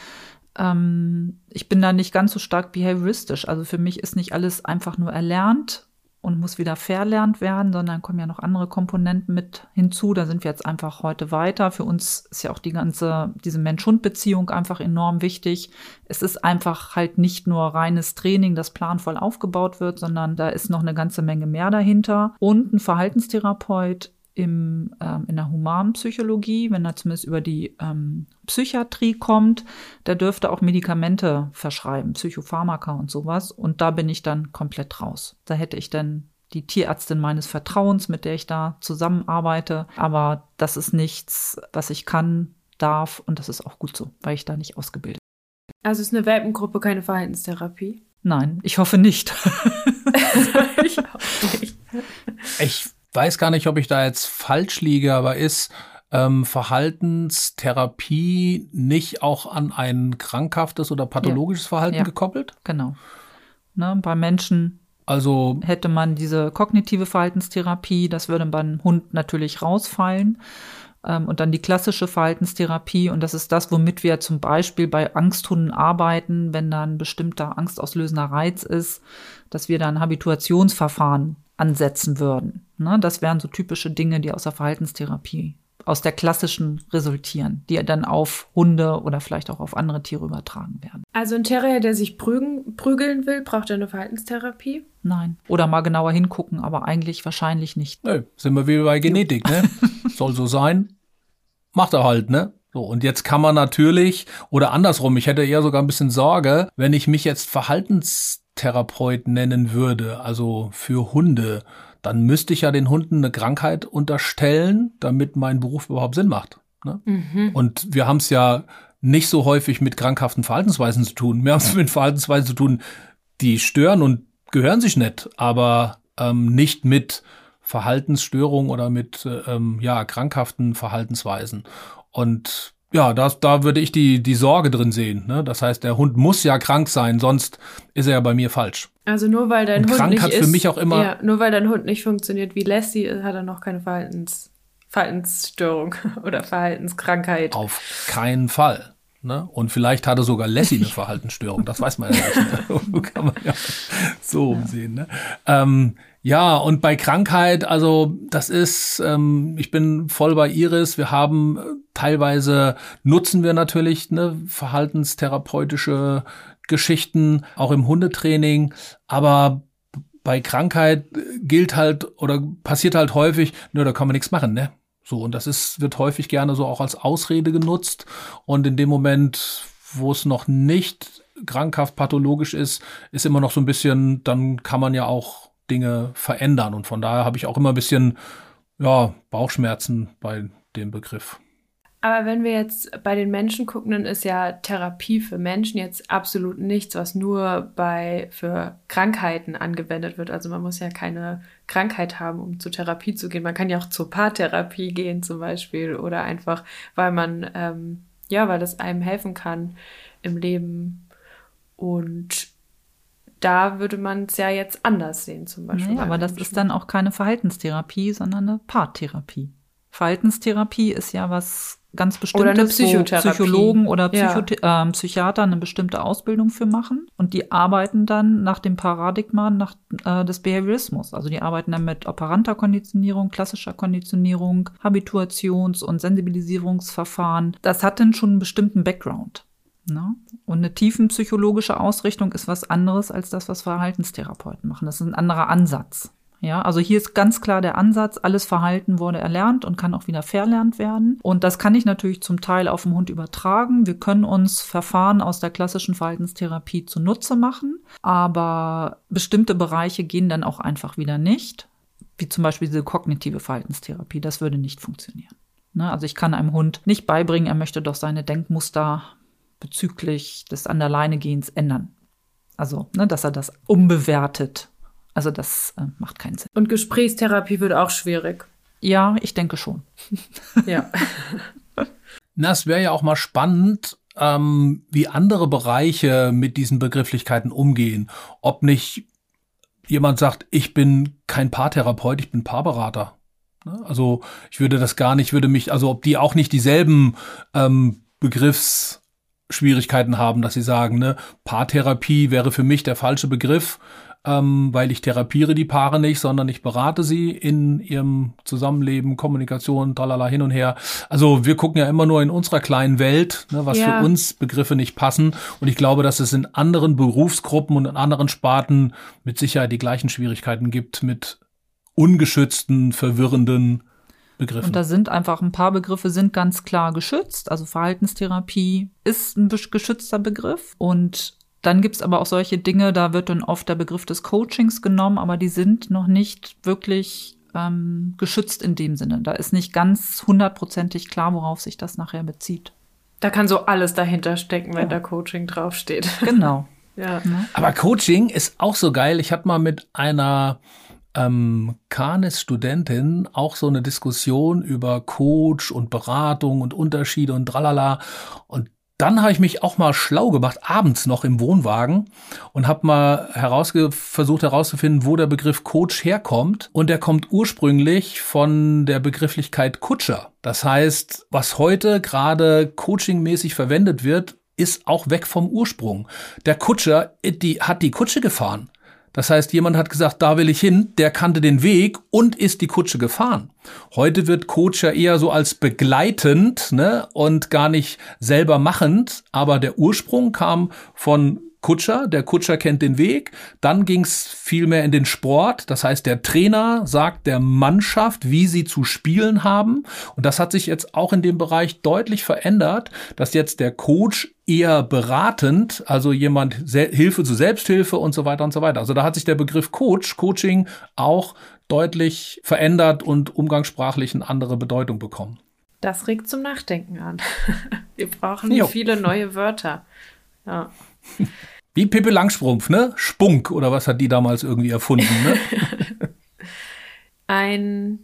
ähm, ich bin da nicht ganz so stark behavioristisch. Also für mich ist nicht alles einfach nur erlernt und muss wieder verlernt werden, sondern kommen ja noch andere Komponenten mit hinzu. Da sind wir jetzt einfach heute weiter. Für uns ist ja auch die ganze, diese Mensch-Hund-Beziehung einfach enorm wichtig. Es ist einfach halt nicht nur reines Training, das planvoll aufgebaut wird, sondern da ist noch eine ganze Menge mehr dahinter. Und ein Verhaltenstherapeut im, ähm, in der Humanpsychologie, wenn er zumindest über die ähm, Psychiatrie kommt, der dürfte auch Medikamente verschreiben, Psychopharmaka und sowas. Und da bin ich dann komplett raus. Da hätte ich dann die Tierärztin meines Vertrauens, mit der ich da zusammenarbeite. Aber das ist nichts, was ich kann, darf und das ist auch gut so, weil ich da nicht ausgebildet bin. Also ist eine Welpengruppe keine Verhaltenstherapie? Nein, ich hoffe nicht. ich hoffe nicht. Ich weiß gar nicht, ob ich da jetzt falsch liege, aber ist ähm, Verhaltenstherapie nicht auch an ein krankhaftes oder pathologisches ja. Verhalten ja. gekoppelt? Genau. Ne, bei Menschen also hätte man diese kognitive Verhaltenstherapie, das würde beim Hund natürlich rausfallen. Ähm, und dann die klassische Verhaltenstherapie. Und das ist das, womit wir zum Beispiel bei Angsthunden arbeiten, wenn da ein bestimmter angstauslösender Reiz ist, dass wir dann Habituationsverfahren ansetzen würden. Ne? Das wären so typische Dinge, die aus der Verhaltenstherapie, aus der klassischen resultieren, die dann auf Hunde oder vielleicht auch auf andere Tiere übertragen werden. Also ein Terrier, der sich prügen, prügeln will, braucht er eine Verhaltenstherapie? Nein. Oder mal genauer hingucken, aber eigentlich wahrscheinlich nicht. Nö, sind wir wieder bei Genetik, ne? Soll so sein. Macht er halt, ne? So, und jetzt kann man natürlich, oder andersrum, ich hätte eher sogar ein bisschen Sorge, wenn ich mich jetzt Verhaltenstherapeut nennen würde, also für Hunde, dann müsste ich ja den Hunden eine Krankheit unterstellen, damit mein Beruf überhaupt Sinn macht. Ne? Mhm. Und wir haben es ja nicht so häufig mit krankhaften Verhaltensweisen zu tun. Wir haben es mit Verhaltensweisen zu tun, die stören und gehören sich nicht, aber ähm, nicht mit Verhaltensstörungen oder mit äh, ähm, ja krankhaften Verhaltensweisen. Und ja, das, da würde ich die, die Sorge drin sehen. Ne? Das heißt, der Hund muss ja krank sein, sonst ist er ja bei mir falsch. Also nur weil dein Und Hund krank nicht hat ist, für mich auch immer. Ja, nur weil dein Hund nicht funktioniert wie Lassie, hat er noch keine Verhaltens, Verhaltensstörung oder Verhaltenskrankheit. Auf keinen Fall. Ne? Und vielleicht hatte sogar Lassie eine Verhaltensstörung. Das weiß man ja nicht. Ne? Kann man ja so umsehen. Ne? Ähm, ja, und bei Krankheit, also das ist, ähm, ich bin voll bei Iris. Wir haben äh, teilweise nutzen wir natürlich ne, verhaltenstherapeutische Geschichten, auch im Hundetraining, aber bei Krankheit gilt halt oder passiert halt häufig, ne, da kann man nichts machen, ne? So, und das ist, wird häufig gerne so auch als Ausrede genutzt. Und in dem Moment, wo es noch nicht krankhaft pathologisch ist, ist immer noch so ein bisschen, dann kann man ja auch Dinge verändern. Und von daher habe ich auch immer ein bisschen, ja, Bauchschmerzen bei dem Begriff. Aber wenn wir jetzt bei den Menschen gucken, dann ist ja Therapie für Menschen jetzt absolut nichts, was nur bei für Krankheiten angewendet wird. Also man muss ja keine Krankheit haben, um zur Therapie zu gehen. Man kann ja auch zur Paartherapie gehen zum Beispiel oder einfach, weil man ähm, ja, weil das einem helfen kann im Leben. Und da würde man es ja jetzt anders sehen zum Beispiel. Naja, aber das ist dann auch keine Verhaltenstherapie, sondern eine Paartherapie. Verhaltenstherapie ist ja was ganz bestimmtes, oder eine Psychotherapie. Psychologen oder Psychothe ja. äh, Psychiater eine bestimmte Ausbildung für machen und die arbeiten dann nach dem Paradigma nach, äh, des Behaviorismus. Also die arbeiten dann mit operanter Konditionierung, klassischer Konditionierung, Habituations- und Sensibilisierungsverfahren. Das hat dann schon einen bestimmten Background. Ne? Und eine tiefenpsychologische Ausrichtung ist was anderes als das, was Verhaltenstherapeuten machen. Das ist ein anderer Ansatz. Ja, also hier ist ganz klar der Ansatz, alles Verhalten wurde erlernt und kann auch wieder verlernt werden. Und das kann ich natürlich zum Teil auf den Hund übertragen. Wir können uns Verfahren aus der klassischen Verhaltenstherapie zunutze machen, aber bestimmte Bereiche gehen dann auch einfach wieder nicht, wie zum Beispiel diese kognitive Verhaltenstherapie. Das würde nicht funktionieren. Ne? Also ich kann einem Hund nicht beibringen, er möchte doch seine Denkmuster bezüglich des An der Leine gehens ändern. Also, ne, dass er das umbewertet also das äh, macht keinen Sinn. Und Gesprächstherapie wird auch schwierig. Ja, ich denke schon. ja. Na, es wäre ja auch mal spannend, ähm, wie andere Bereiche mit diesen Begrifflichkeiten umgehen. Ob nicht jemand sagt, ich bin kein Paartherapeut, ich bin Paarberater. Ne? Also ich würde das gar nicht, würde mich, also ob die auch nicht dieselben ähm, Begriffsschwierigkeiten haben, dass sie sagen, ne, Paartherapie wäre für mich der falsche Begriff ähm, weil ich therapiere die Paare nicht, sondern ich berate sie in ihrem Zusammenleben, Kommunikation, tralala hin und her. Also wir gucken ja immer nur in unserer kleinen Welt, ne, was ja. für uns Begriffe nicht passen. Und ich glaube, dass es in anderen Berufsgruppen und in anderen Sparten mit Sicherheit die gleichen Schwierigkeiten gibt mit ungeschützten, verwirrenden Begriffen. Und da sind einfach ein paar Begriffe sind ganz klar geschützt. Also Verhaltenstherapie ist ein geschützter Begriff und dann gibt's aber auch solche Dinge, da wird dann oft der Begriff des Coachings genommen, aber die sind noch nicht wirklich ähm, geschützt in dem Sinne. Da ist nicht ganz hundertprozentig klar, worauf sich das nachher bezieht. Da kann so alles dahinter stecken, wenn ja. da Coaching draufsteht. Genau. ja. Ne? Aber Coaching ist auch so geil. Ich hatte mal mit einer ähm, Kanis-Studentin auch so eine Diskussion über Coach und Beratung und Unterschiede und tralala. Und dann habe ich mich auch mal schlau gemacht, abends noch im Wohnwagen und habe mal herausge versucht herauszufinden, wo der Begriff Coach herkommt. Und der kommt ursprünglich von der Begrifflichkeit Kutscher. Das heißt, was heute gerade coachingmäßig verwendet wird, ist auch weg vom Ursprung. Der Kutscher die, hat die Kutsche gefahren. Das heißt, jemand hat gesagt, da will ich hin, der kannte den Weg und ist die Kutsche gefahren. Heute wird Coach ja eher so als begleitend ne, und gar nicht selber machend, aber der Ursprung kam von Kutscher, der Kutscher kennt den Weg. Dann ging es viel mehr in den Sport. Das heißt, der Trainer sagt der Mannschaft, wie sie zu spielen haben. Und das hat sich jetzt auch in dem Bereich deutlich verändert, dass jetzt der Coach eher beratend, also jemand Hilfe zu Selbsthilfe und so weiter und so weiter. Also da hat sich der Begriff Coach, Coaching auch deutlich verändert und umgangssprachlich eine andere Bedeutung bekommen. Das regt zum Nachdenken an. Wir brauchen jo. viele neue Wörter. Ja. Wie Pippi Langstrumpf, ne? Spunk oder was hat die damals irgendwie erfunden, ne? Ein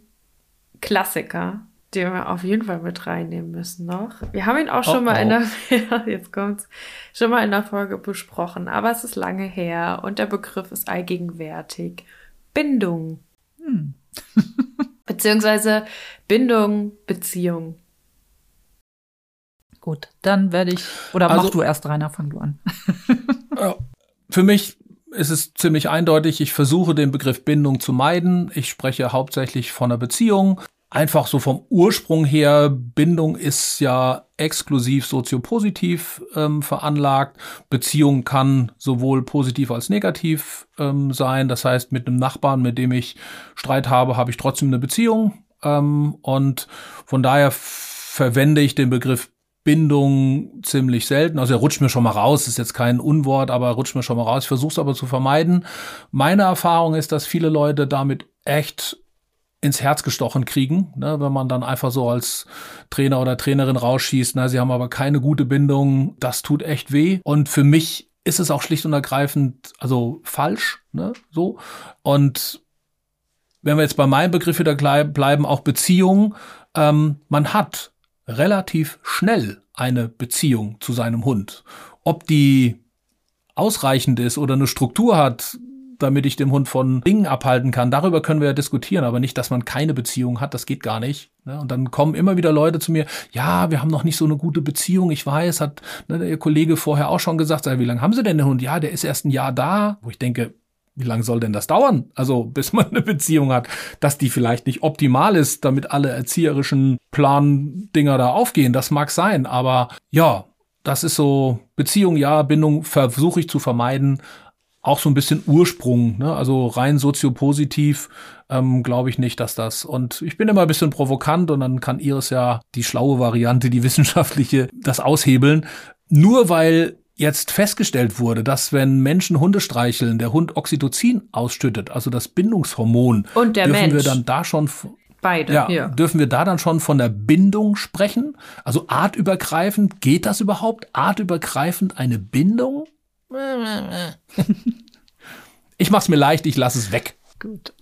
Klassiker, den wir auf jeden Fall mit reinnehmen müssen noch. Wir haben ihn auch schon oh, mal oh. in der jetzt kommt's schon mal in der Folge besprochen, aber es ist lange her und der Begriff ist allgegenwärtig. Bindung. Hm. Beziehungsweise Bindung, Beziehung. Gut, dann werde ich, oder also, mach du erst, Rainer, fang du an. für mich ist es ziemlich eindeutig, ich versuche den Begriff Bindung zu meiden. Ich spreche hauptsächlich von einer Beziehung. Einfach so vom Ursprung her, Bindung ist ja exklusiv soziopositiv ähm, veranlagt. Beziehung kann sowohl positiv als negativ ähm, sein. Das heißt, mit einem Nachbarn, mit dem ich Streit habe, habe ich trotzdem eine Beziehung. Ähm, und von daher verwende ich den Begriff Bindung ziemlich selten. Also er rutscht mir schon mal raus, ist jetzt kein Unwort, aber er rutscht mir schon mal raus. Ich versuche es aber zu vermeiden. Meine Erfahrung ist, dass viele Leute damit echt ins Herz gestochen kriegen, ne, wenn man dann einfach so als Trainer oder Trainerin rausschießt, na, sie haben aber keine gute Bindung, das tut echt weh. Und für mich ist es auch schlicht und ergreifend, also falsch, ne, so. Und wenn wir jetzt bei meinem Begriff wieder bleiben, auch Beziehung, ähm, man hat relativ schnell eine Beziehung zu seinem Hund. Ob die ausreichend ist oder eine Struktur hat, damit ich den Hund von Dingen abhalten kann. Darüber können wir ja diskutieren, aber nicht, dass man keine Beziehung hat, das geht gar nicht. Ne? Und dann kommen immer wieder Leute zu mir, ja, wir haben noch nicht so eine gute Beziehung. Ich weiß, hat ne, der Kollege vorher auch schon gesagt, wie lange haben Sie denn den Hund? Ja, der ist erst ein Jahr da. Wo ich denke, wie lange soll denn das dauern? Also bis man eine Beziehung hat, dass die vielleicht nicht optimal ist, damit alle erzieherischen Plan-Dinger da aufgehen. Das mag sein, aber ja, das ist so Beziehung, ja, Bindung versuche ich zu vermeiden auch so ein bisschen Ursprung, ne? also rein soziopositiv ähm, glaube ich nicht, dass das. Und ich bin immer ein bisschen provokant und dann kann Iris ja die schlaue Variante, die wissenschaftliche, das aushebeln. Nur weil jetzt festgestellt wurde, dass wenn Menschen Hunde streicheln, der Hund Oxytocin ausstüttet, also das Bindungshormon, und der dürfen Mensch. wir dann da schon Beide, ja, ja. Dürfen wir da dann schon von der Bindung sprechen? Also artübergreifend, geht das überhaupt? Artübergreifend eine Bindung? ich mach's mir leicht, ich lasse es weg. Gut.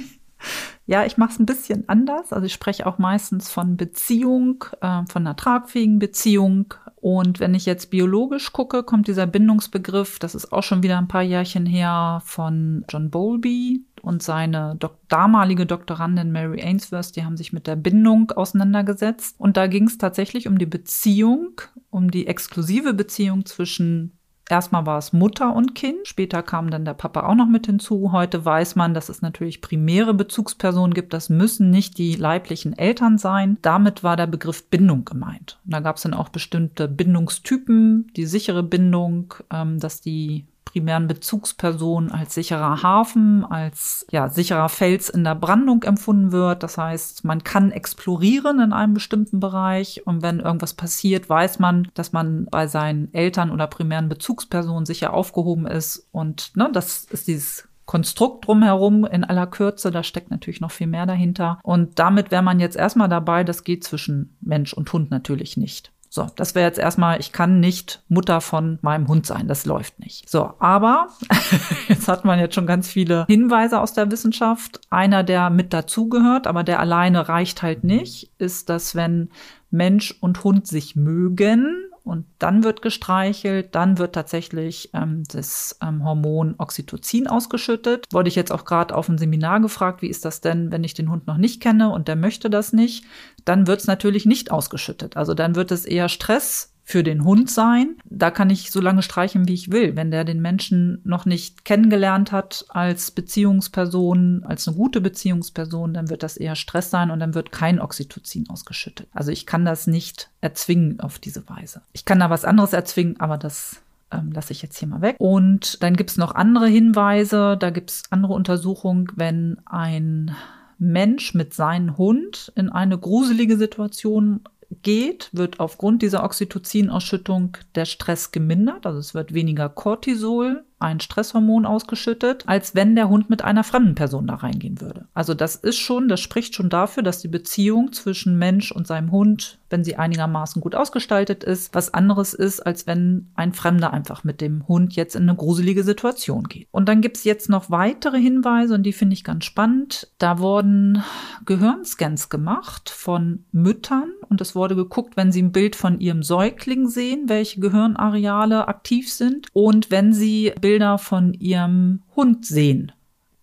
ja, ich mache es ein bisschen anders. Also ich spreche auch meistens von Beziehung, äh, von einer tragfähigen Beziehung. Und wenn ich jetzt biologisch gucke, kommt dieser Bindungsbegriff, das ist auch schon wieder ein paar Jährchen her, von John Bowlby und seine Dok damalige Doktorandin Mary Ainsworth, die haben sich mit der Bindung auseinandergesetzt. Und da ging es tatsächlich um die Beziehung, um die exklusive Beziehung zwischen Erstmal war es Mutter und Kind, später kam dann der Papa auch noch mit hinzu. Heute weiß man, dass es natürlich primäre Bezugspersonen gibt. Das müssen nicht die leiblichen Eltern sein. Damit war der Begriff Bindung gemeint. Und da gab es dann auch bestimmte Bindungstypen, die sichere Bindung, ähm, dass die primären Bezugsperson als sicherer Hafen, als ja, sicherer Fels in der Brandung empfunden wird. Das heißt, man kann explorieren in einem bestimmten Bereich und wenn irgendwas passiert, weiß man, dass man bei seinen Eltern oder primären Bezugspersonen sicher aufgehoben ist. Und ne, das ist dieses Konstrukt drumherum in aller Kürze. Da steckt natürlich noch viel mehr dahinter. Und damit wäre man jetzt erstmal dabei, das geht zwischen Mensch und Hund natürlich nicht. So, das wäre jetzt erstmal, ich kann nicht Mutter von meinem Hund sein, das läuft nicht. So, aber jetzt hat man jetzt schon ganz viele Hinweise aus der Wissenschaft. Einer, der mit dazugehört, aber der alleine reicht halt nicht, ist, dass wenn Mensch und Hund sich mögen, und dann wird gestreichelt, dann wird tatsächlich ähm, das ähm, Hormon Oxytocin ausgeschüttet. Wurde ich jetzt auch gerade auf dem Seminar gefragt, wie ist das denn, wenn ich den Hund noch nicht kenne und der möchte das nicht? Dann wird es natürlich nicht ausgeschüttet. Also dann wird es eher Stress für den Hund sein. Da kann ich so lange streichen, wie ich will. Wenn der den Menschen noch nicht kennengelernt hat als Beziehungsperson, als eine gute Beziehungsperson, dann wird das eher Stress sein und dann wird kein Oxytocin ausgeschüttet. Also ich kann das nicht erzwingen auf diese Weise. Ich kann da was anderes erzwingen, aber das ähm, lasse ich jetzt hier mal weg. Und dann gibt es noch andere Hinweise, da gibt es andere Untersuchungen, wenn ein Mensch mit seinem Hund in eine gruselige Situation geht, wird aufgrund dieser Oxytocin-Ausschüttung der Stress gemindert. Also es wird weniger Cortisol ein Stresshormon ausgeschüttet, als wenn der Hund mit einer fremden Person da reingehen würde. Also das ist schon, das spricht schon dafür, dass die Beziehung zwischen Mensch und seinem Hund, wenn sie einigermaßen gut ausgestaltet ist, was anderes ist, als wenn ein Fremder einfach mit dem Hund jetzt in eine gruselige Situation geht. Und dann gibt's jetzt noch weitere Hinweise und die finde ich ganz spannend. Da wurden Gehirnscans gemacht von Müttern und es wurde geguckt, wenn sie ein Bild von ihrem Säugling sehen, welche Gehirnareale aktiv sind und wenn sie Bilder Bilder von ihrem Hund sehen,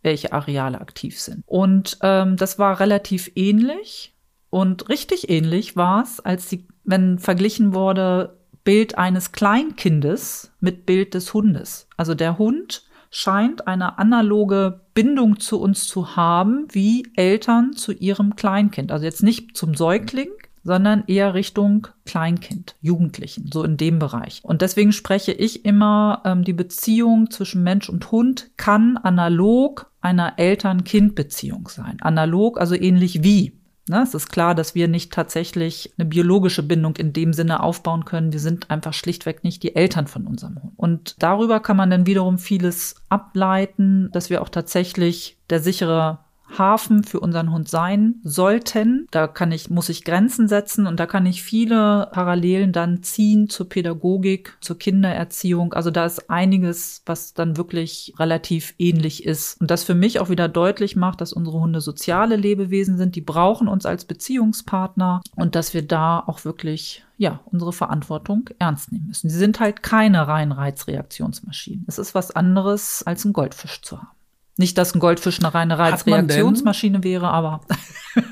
welche Areale aktiv sind. Und ähm, das war relativ ähnlich. Und richtig ähnlich war es, als die, wenn verglichen wurde, Bild eines Kleinkindes mit Bild des Hundes. Also der Hund scheint eine analoge Bindung zu uns zu haben, wie Eltern zu ihrem Kleinkind. Also jetzt nicht zum Säugling, sondern eher Richtung Kleinkind, Jugendlichen, so in dem Bereich. Und deswegen spreche ich immer, ähm, die Beziehung zwischen Mensch und Hund kann analog einer Eltern-Kind-Beziehung sein. Analog, also ähnlich wie. Ne, es ist klar, dass wir nicht tatsächlich eine biologische Bindung in dem Sinne aufbauen können. Wir sind einfach schlichtweg nicht die Eltern von unserem Hund. Und darüber kann man dann wiederum vieles ableiten, dass wir auch tatsächlich der sichere Hafen für unseren Hund sein sollten. Da kann ich, muss ich Grenzen setzen und da kann ich viele Parallelen dann ziehen zur Pädagogik, zur Kindererziehung. Also da ist einiges, was dann wirklich relativ ähnlich ist. Und das für mich auch wieder deutlich macht, dass unsere Hunde soziale Lebewesen sind. Die brauchen uns als Beziehungspartner und dass wir da auch wirklich ja, unsere Verantwortung ernst nehmen müssen. Sie sind halt keine rein Reizreaktionsmaschinen. Es ist was anderes, als einen Goldfisch zu haben. Nicht, dass ein Goldfisch eine reine Reizreaktionsmaschine wäre, aber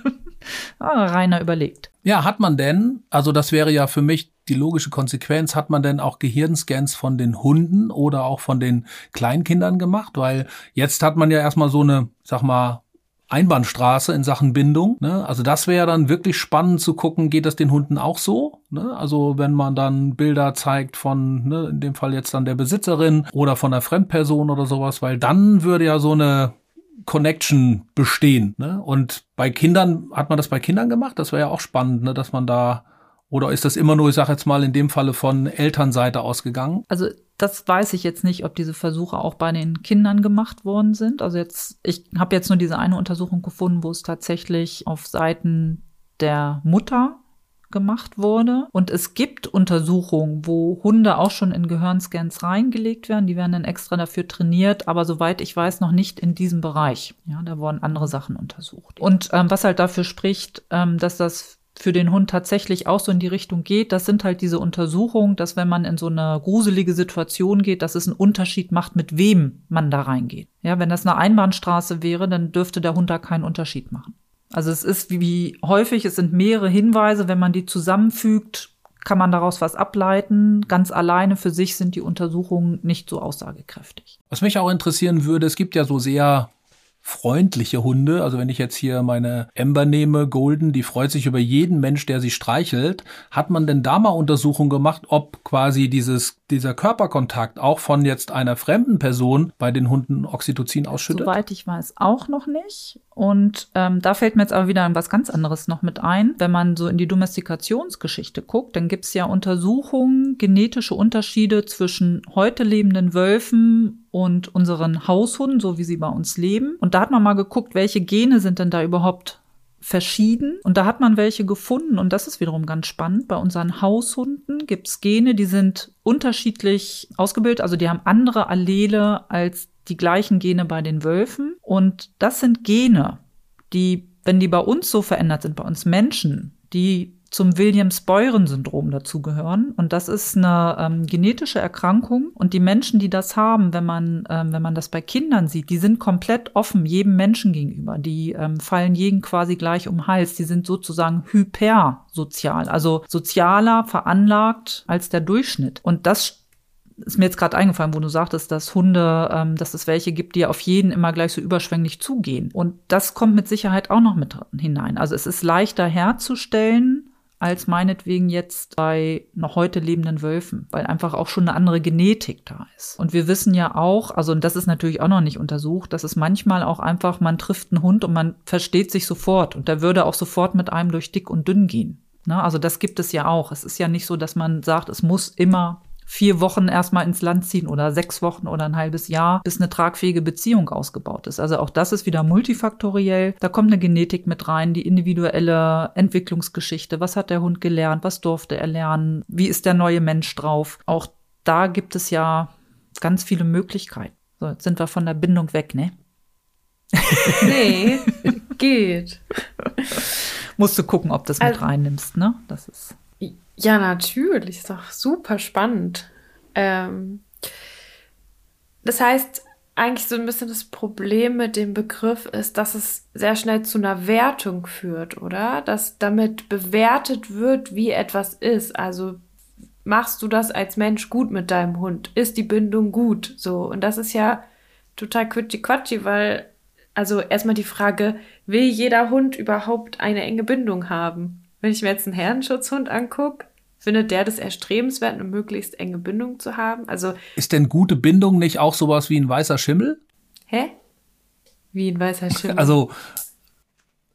reiner überlegt. Ja, hat man denn, also das wäre ja für mich die logische Konsequenz, hat man denn auch Gehirnscans von den Hunden oder auch von den Kleinkindern gemacht? Weil jetzt hat man ja erstmal so eine, sag mal, Einbahnstraße in Sachen Bindung. Ne? Also das wäre dann wirklich spannend zu gucken, geht das den Hunden auch so? Ne? Also wenn man dann Bilder zeigt von, ne, in dem Fall jetzt dann der Besitzerin oder von einer Fremdperson oder sowas, weil dann würde ja so eine Connection bestehen. Ne? Und bei Kindern, hat man das bei Kindern gemacht? Das wäre ja auch spannend, ne? dass man da oder ist das immer nur, ich sage jetzt mal, in dem Falle von Elternseite ausgegangen? Also das weiß ich jetzt nicht, ob diese Versuche auch bei den Kindern gemacht worden sind. Also jetzt, ich habe jetzt nur diese eine Untersuchung gefunden, wo es tatsächlich auf Seiten der Mutter gemacht wurde. Und es gibt Untersuchungen, wo Hunde auch schon in Gehirnscans reingelegt werden. Die werden dann extra dafür trainiert, aber soweit ich weiß, noch nicht in diesem Bereich. Ja, da wurden andere Sachen untersucht. Und ähm, was halt dafür spricht, ähm, dass das für den Hund tatsächlich auch so in die Richtung geht, das sind halt diese Untersuchungen, dass wenn man in so eine gruselige Situation geht, dass es einen Unterschied macht, mit wem man da reingeht. Ja, wenn das eine Einbahnstraße wäre, dann dürfte der Hund da keinen Unterschied machen. Also es ist wie, wie häufig, es sind mehrere Hinweise, wenn man die zusammenfügt, kann man daraus was ableiten. Ganz alleine für sich sind die Untersuchungen nicht so aussagekräftig. Was mich auch interessieren würde, es gibt ja so sehr freundliche Hunde. Also wenn ich jetzt hier meine Ember nehme, Golden, die freut sich über jeden Mensch, der sie streichelt. Hat man denn da mal Untersuchungen gemacht, ob quasi dieses, dieser Körperkontakt auch von jetzt einer fremden Person bei den Hunden Oxytocin ausschüttet? Soweit ich weiß, auch noch nicht. Und ähm, da fällt mir jetzt aber wieder was ganz anderes noch mit ein. Wenn man so in die Domestikationsgeschichte guckt, dann gibt es ja Untersuchungen, genetische Unterschiede zwischen heute lebenden Wölfen und unseren Haushunden, so wie sie bei uns leben. Und da hat man mal geguckt, welche Gene sind denn da überhaupt verschieden. Und da hat man welche gefunden. Und das ist wiederum ganz spannend. Bei unseren Haushunden gibt es Gene, die sind unterschiedlich ausgebildet. Also die haben andere Allele als die gleichen Gene bei den Wölfen. Und das sind Gene, die, wenn die bei uns so verändert sind, bei uns Menschen, die zum Williams-Beuren-Syndrom dazugehören. Und das ist eine ähm, genetische Erkrankung. Und die Menschen, die das haben, wenn man, ähm, wenn man das bei Kindern sieht, die sind komplett offen jedem Menschen gegenüber. Die ähm, fallen jeden quasi gleich um den Hals. Die sind sozusagen hypersozial, also sozialer veranlagt als der Durchschnitt. Und das ist mir jetzt gerade eingefallen, wo du sagtest, dass Hunde, ähm, dass es welche gibt, die auf jeden immer gleich so überschwänglich zugehen. Und das kommt mit Sicherheit auch noch mit hinein. Also es ist leichter herzustellen, als meinetwegen jetzt bei noch heute lebenden Wölfen, weil einfach auch schon eine andere Genetik da ist. Und wir wissen ja auch, also und das ist natürlich auch noch nicht untersucht, dass es manchmal auch einfach, man trifft einen Hund und man versteht sich sofort und der würde auch sofort mit einem durch dick und dünn gehen. Ne? Also das gibt es ja auch. Es ist ja nicht so, dass man sagt, es muss immer vier Wochen erstmal ins Land ziehen oder sechs Wochen oder ein halbes Jahr, bis eine tragfähige Beziehung ausgebaut ist. Also auch das ist wieder multifaktoriell. Da kommt eine Genetik mit rein, die individuelle Entwicklungsgeschichte. Was hat der Hund gelernt? Was durfte er lernen? Wie ist der neue Mensch drauf? Auch da gibt es ja ganz viele Möglichkeiten. So, jetzt sind wir von der Bindung weg, ne? Nee, geht. Musst du gucken, ob du das also, mit reinnimmst, ne? Das ist. Ja, natürlich. Ist doch super spannend. Ähm, das heißt, eigentlich so ein bisschen das Problem mit dem Begriff ist, dass es sehr schnell zu einer Wertung führt, oder? Dass damit bewertet wird, wie etwas ist. Also machst du das als Mensch gut mit deinem Hund? Ist die Bindung gut? So. Und das ist ja total quitschi-quatschi, weil, also erstmal die Frage, will jeder Hund überhaupt eine enge Bindung haben? Wenn ich mir jetzt einen Herrenschutzhund angucke, findet der das erstrebenswert, eine möglichst enge Bindung zu haben? Also ist denn gute Bindung nicht auch sowas wie ein weißer Schimmel? Hä? Wie ein weißer Schimmel? Also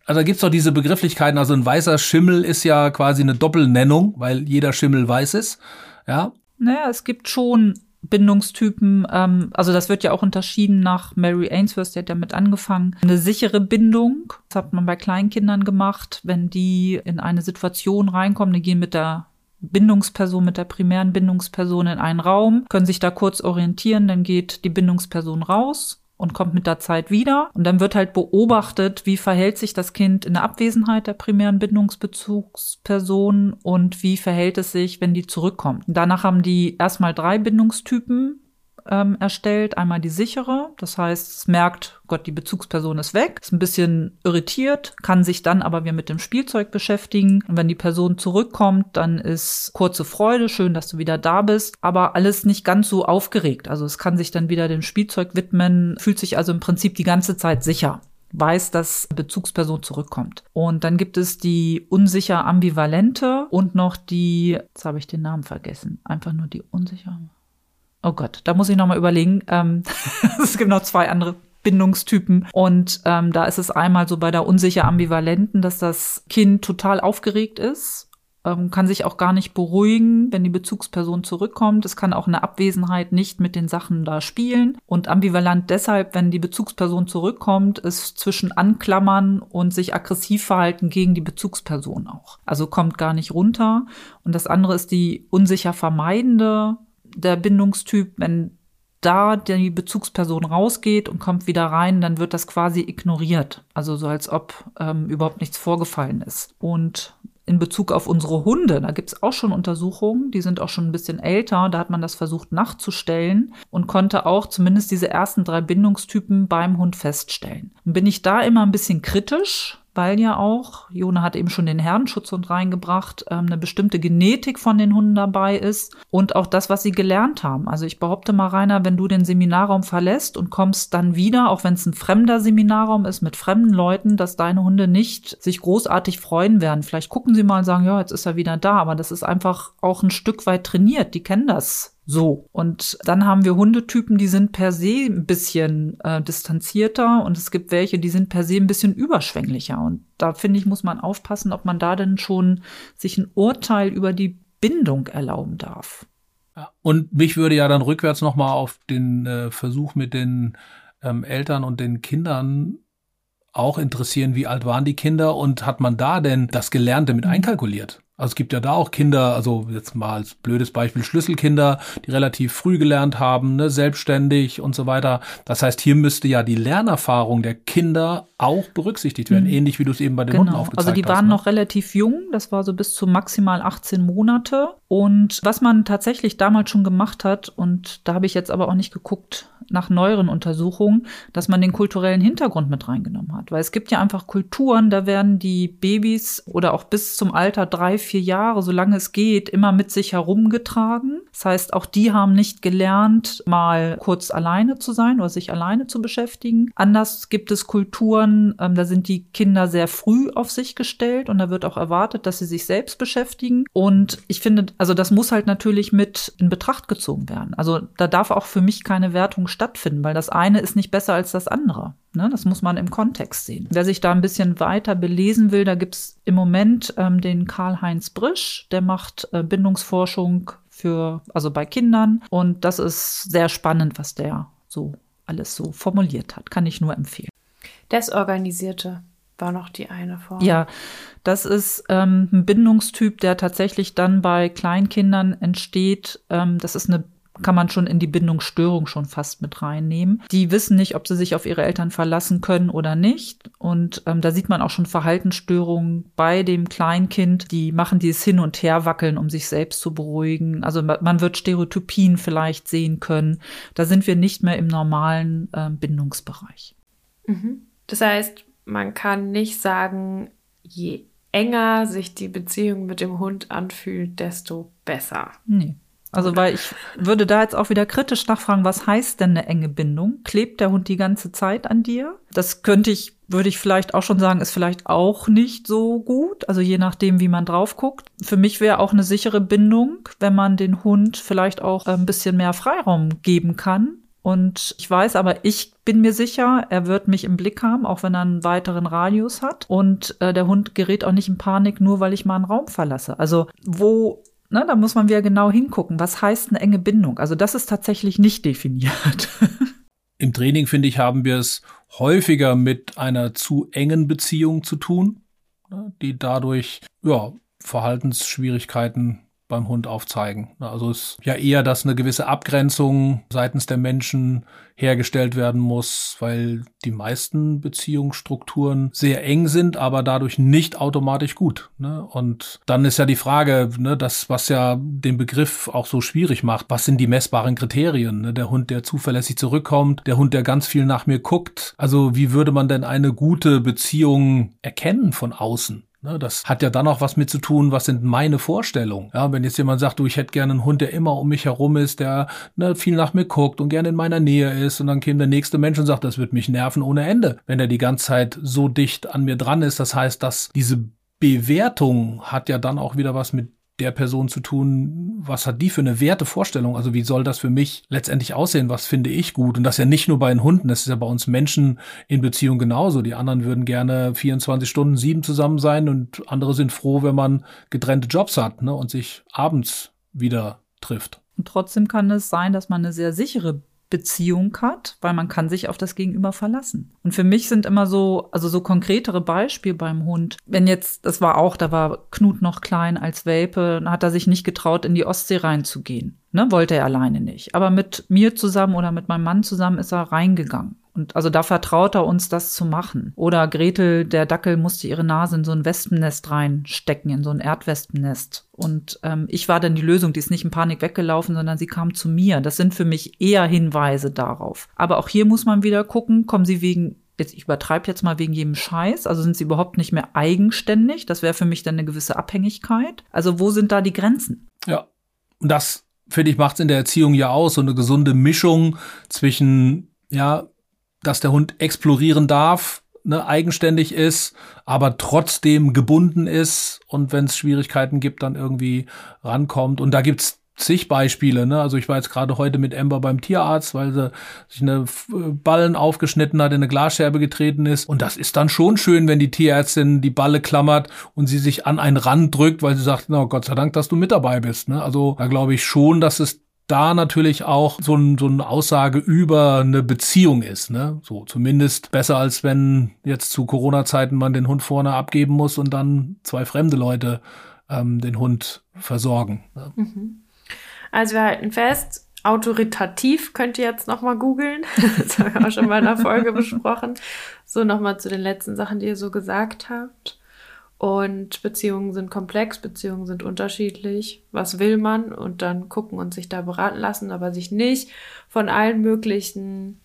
also da gibt's doch diese Begrifflichkeiten. Also ein weißer Schimmel ist ja quasi eine Doppelnennung, weil jeder Schimmel weiß ist. Ja. Naja, es gibt schon Bindungstypen, ähm, also das wird ja auch unterschieden nach Mary Ainsworth, die hat ja mit angefangen. Eine sichere Bindung, das hat man bei Kleinkindern gemacht, wenn die in eine Situation reinkommen, die gehen mit der Bindungsperson, mit der primären Bindungsperson in einen Raum, können sich da kurz orientieren, dann geht die Bindungsperson raus und kommt mit der Zeit wieder. Und dann wird halt beobachtet, wie verhält sich das Kind in der Abwesenheit der primären Bindungsbezugsperson und wie verhält es sich, wenn die zurückkommt. danach haben die erstmal drei Bindungstypen ähm, erstellt. Einmal die sichere, das heißt, es merkt, Gott, die Bezugsperson ist weg, ist ein bisschen irritiert, kann sich dann aber wieder mit dem Spielzeug beschäftigen. Und wenn die Person zurückkommt, dann ist kurze Freude, schön, dass du wieder da bist, aber alles nicht ganz so aufgeregt. Also es kann sich dann wieder dem Spielzeug widmen, fühlt sich also im Prinzip die ganze Zeit sicher weiß, dass Bezugsperson zurückkommt. Und dann gibt es die unsicher ambivalente und noch die, jetzt habe ich den Namen vergessen, einfach nur die unsicher Oh Gott, da muss ich nochmal überlegen. Ähm, es gibt noch zwei andere Bindungstypen. Und ähm, da ist es einmal so bei der unsicher ambivalenten, dass das Kind total aufgeregt ist, ähm, kann sich auch gar nicht beruhigen, wenn die Bezugsperson zurückkommt. Es kann auch eine Abwesenheit nicht mit den Sachen da spielen. Und ambivalent deshalb, wenn die Bezugsperson zurückkommt, ist zwischen Anklammern und sich aggressiv verhalten gegen die Bezugsperson auch. Also kommt gar nicht runter. Und das andere ist die unsicher vermeidende der Bindungstyp, wenn da die Bezugsperson rausgeht und kommt wieder rein, dann wird das quasi ignoriert. Also so als ob ähm, überhaupt nichts vorgefallen ist. Und in Bezug auf unsere Hunde, da gibt es auch schon Untersuchungen, die sind auch schon ein bisschen älter, da hat man das versucht nachzustellen und konnte auch zumindest diese ersten drei Bindungstypen beim Hund feststellen. bin ich da immer ein bisschen kritisch, weil ja auch, Jona hat eben schon den Herrenschutzhund reingebracht, ähm, eine bestimmte Genetik von den Hunden dabei ist und auch das, was sie gelernt haben. Also ich behaupte mal, Rainer, wenn du den Seminarraum verlässt und kommst dann wieder, auch wenn es ein fremder Seminarraum ist mit fremden Leuten, dass deine Hunde nicht sich großartig freuen werden. Vielleicht gucken sie mal und sagen, ja, jetzt ist er wieder da, aber das ist einfach auch ein Stück weit trainiert. Die kennen das so. Und dann haben wir Hundetypen, die sind per se ein bisschen äh, distanzierter und es gibt welche, die sind per se ein bisschen überschwänglicher. Und da finde ich, muss man aufpassen, ob man da denn schon sich ein Urteil über die Bindung erlauben darf. Und mich würde ja dann rückwärts nochmal auf den äh, Versuch mit den ähm, Eltern und den Kindern auch interessieren, wie alt waren die Kinder und hat man da denn das Gelernte mit mhm. einkalkuliert? Also es gibt ja da auch Kinder, also jetzt mal als blödes Beispiel Schlüsselkinder, die relativ früh gelernt haben, ne, selbstständig und so weiter. Das heißt, hier müsste ja die Lernerfahrung der Kinder auch berücksichtigt werden, mhm. ähnlich wie du es eben bei den genau. Hunden aufgezeigt hast. Also die waren ne? noch relativ jung, das war so bis zu maximal 18 Monate. Und was man tatsächlich damals schon gemacht hat, und da habe ich jetzt aber auch nicht geguckt, nach neueren Untersuchungen, dass man den kulturellen Hintergrund mit reingenommen hat. Weil es gibt ja einfach Kulturen, da werden die Babys oder auch bis zum Alter drei, vier Jahre, solange es geht, immer mit sich herumgetragen. Das heißt, auch die haben nicht gelernt, mal kurz alleine zu sein oder sich alleine zu beschäftigen. Anders gibt es Kulturen, ähm, da sind die Kinder sehr früh auf sich gestellt und da wird auch erwartet, dass sie sich selbst beschäftigen. Und ich finde, also das muss halt natürlich mit in Betracht gezogen werden. Also da darf auch für mich keine Wertung stattfinden, weil das eine ist nicht besser als das andere. Ne? Das muss man im Kontext sehen. Wer sich da ein bisschen weiter belesen will, da gibt's im Moment ähm, den Karl-Heinz Brisch, der macht äh, Bindungsforschung für, also bei Kindern. Und das ist sehr spannend, was der so alles so formuliert hat. Kann ich nur empfehlen. Desorganisierte war noch die eine Form. Ja, das ist ähm, ein Bindungstyp, der tatsächlich dann bei Kleinkindern entsteht. Ähm, das ist eine kann man schon in die Bindungsstörung schon fast mit reinnehmen. Die wissen nicht, ob sie sich auf ihre Eltern verlassen können oder nicht. Und ähm, da sieht man auch schon Verhaltensstörungen bei dem Kleinkind. Die machen dieses Hin- und Herwackeln, um sich selbst zu beruhigen. Also man wird Stereotypien vielleicht sehen können. Da sind wir nicht mehr im normalen äh, Bindungsbereich. Mhm. Das heißt, man kann nicht sagen, je enger sich die Beziehung mit dem Hund anfühlt, desto besser. Nee. Also, weil ich würde da jetzt auch wieder kritisch nachfragen, was heißt denn eine enge Bindung? Klebt der Hund die ganze Zeit an dir? Das könnte ich, würde ich vielleicht auch schon sagen, ist vielleicht auch nicht so gut. Also je nachdem, wie man drauf guckt. Für mich wäre auch eine sichere Bindung, wenn man den Hund vielleicht auch ein bisschen mehr Freiraum geben kann. Und ich weiß aber, ich bin mir sicher, er wird mich im Blick haben, auch wenn er einen weiteren Radius hat. Und äh, der Hund gerät auch nicht in Panik, nur weil ich mal einen Raum verlasse. Also wo Ne, da muss man wieder genau hingucken. Was heißt eine enge Bindung? Also das ist tatsächlich nicht definiert. Im Training, finde ich, haben wir es häufiger mit einer zu engen Beziehung zu tun, ne, die dadurch ja, Verhaltensschwierigkeiten beim Hund aufzeigen. Also es ist ja eher, dass eine gewisse Abgrenzung seitens der Menschen hergestellt werden muss, weil die meisten Beziehungsstrukturen sehr eng sind, aber dadurch nicht automatisch gut. Ne? Und dann ist ja die Frage, ne, das, was ja den Begriff auch so schwierig macht, was sind die messbaren Kriterien? Ne? Der Hund, der zuverlässig zurückkommt, der Hund, der ganz viel nach mir guckt. Also wie würde man denn eine gute Beziehung erkennen von außen? Ne, das hat ja dann auch was mit zu tun, was sind meine Vorstellungen. Ja, wenn jetzt jemand sagt, du, ich hätte gerne einen Hund, der immer um mich herum ist, der ne, viel nach mir guckt und gerne in meiner Nähe ist, und dann käme der nächste Mensch und sagt, das wird mich nerven ohne Ende, wenn er die ganze Zeit so dicht an mir dran ist. Das heißt, dass diese Bewertung hat ja dann auch wieder was mit der Person zu tun, was hat die für eine Wertevorstellung? Also wie soll das für mich letztendlich aussehen? Was finde ich gut? Und das ja nicht nur bei den Hunden, das ist ja bei uns Menschen in Beziehung genauso. Die anderen würden gerne 24 Stunden sieben zusammen sein und andere sind froh, wenn man getrennte Jobs hat ne, und sich abends wieder trifft. Und trotzdem kann es sein, dass man eine sehr sichere Beziehung hat, weil man kann sich auf das Gegenüber verlassen. Und für mich sind immer so, also so konkretere Beispiele beim Hund. Wenn jetzt, das war auch, da war Knut noch klein als Welpe, hat er sich nicht getraut, in die Ostsee reinzugehen. Ne, wollte er alleine nicht. Aber mit mir zusammen oder mit meinem Mann zusammen ist er reingegangen. Und also da vertraut er uns, das zu machen. Oder Gretel, der Dackel, musste ihre Nase in so ein Wespennest reinstecken, in so ein Erdwespennest. Und ähm, ich war dann die Lösung, die ist nicht in Panik weggelaufen, sondern sie kam zu mir. Das sind für mich eher Hinweise darauf. Aber auch hier muss man wieder gucken, kommen sie wegen jetzt, ich übertreibe jetzt mal wegen jedem Scheiß, also sind sie überhaupt nicht mehr eigenständig. Das wäre für mich dann eine gewisse Abhängigkeit. Also wo sind da die Grenzen? Ja, und das, finde ich, macht es in der Erziehung ja aus, so eine gesunde Mischung zwischen, ja, dass der Hund explorieren darf, ne, eigenständig ist, aber trotzdem gebunden ist und wenn es Schwierigkeiten gibt, dann irgendwie rankommt. Und da gibt's zig Beispiele. Ne? Also ich war jetzt gerade heute mit Amber beim Tierarzt, weil sie sich eine Ballen aufgeschnitten hat, in eine Glasscherbe getreten ist. Und das ist dann schon schön, wenn die Tierärztin die Balle klammert und sie sich an einen Rand drückt, weil sie sagt, na Gott sei Dank, dass du mit dabei bist. Ne? Also da glaube ich schon, dass es da natürlich auch so, ein, so eine Aussage über eine Beziehung ist. Ne? So zumindest besser, als wenn jetzt zu Corona-Zeiten man den Hund vorne abgeben muss und dann zwei fremde Leute ähm, den Hund versorgen. Ne? Mhm. Also wir halten fest, autoritativ könnt ihr jetzt nochmal googeln. Das haben wir auch schon mal in der Folge besprochen. So nochmal zu den letzten Sachen, die ihr so gesagt habt. Und Beziehungen sind komplex, Beziehungen sind unterschiedlich. Was will man? Und dann gucken und sich da beraten lassen, aber sich nicht von allen möglichen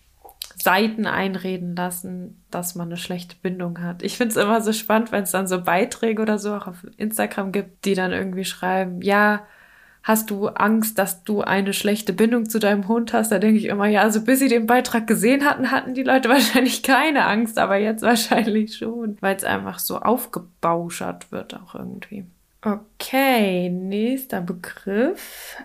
Seiten einreden lassen, dass man eine schlechte Bindung hat. Ich finde es immer so spannend, wenn es dann so Beiträge oder so auch auf Instagram gibt, die dann irgendwie schreiben, ja, hast du Angst, dass du eine schlechte Bindung zu deinem Hund hast? Da denke ich immer, ja, also bis sie den Beitrag gesehen hatten, hatten die Leute wahrscheinlich keine Angst, aber jetzt wahrscheinlich schon, weil es einfach so aufgebauschert wird auch irgendwie. Okay, nächster Begriff.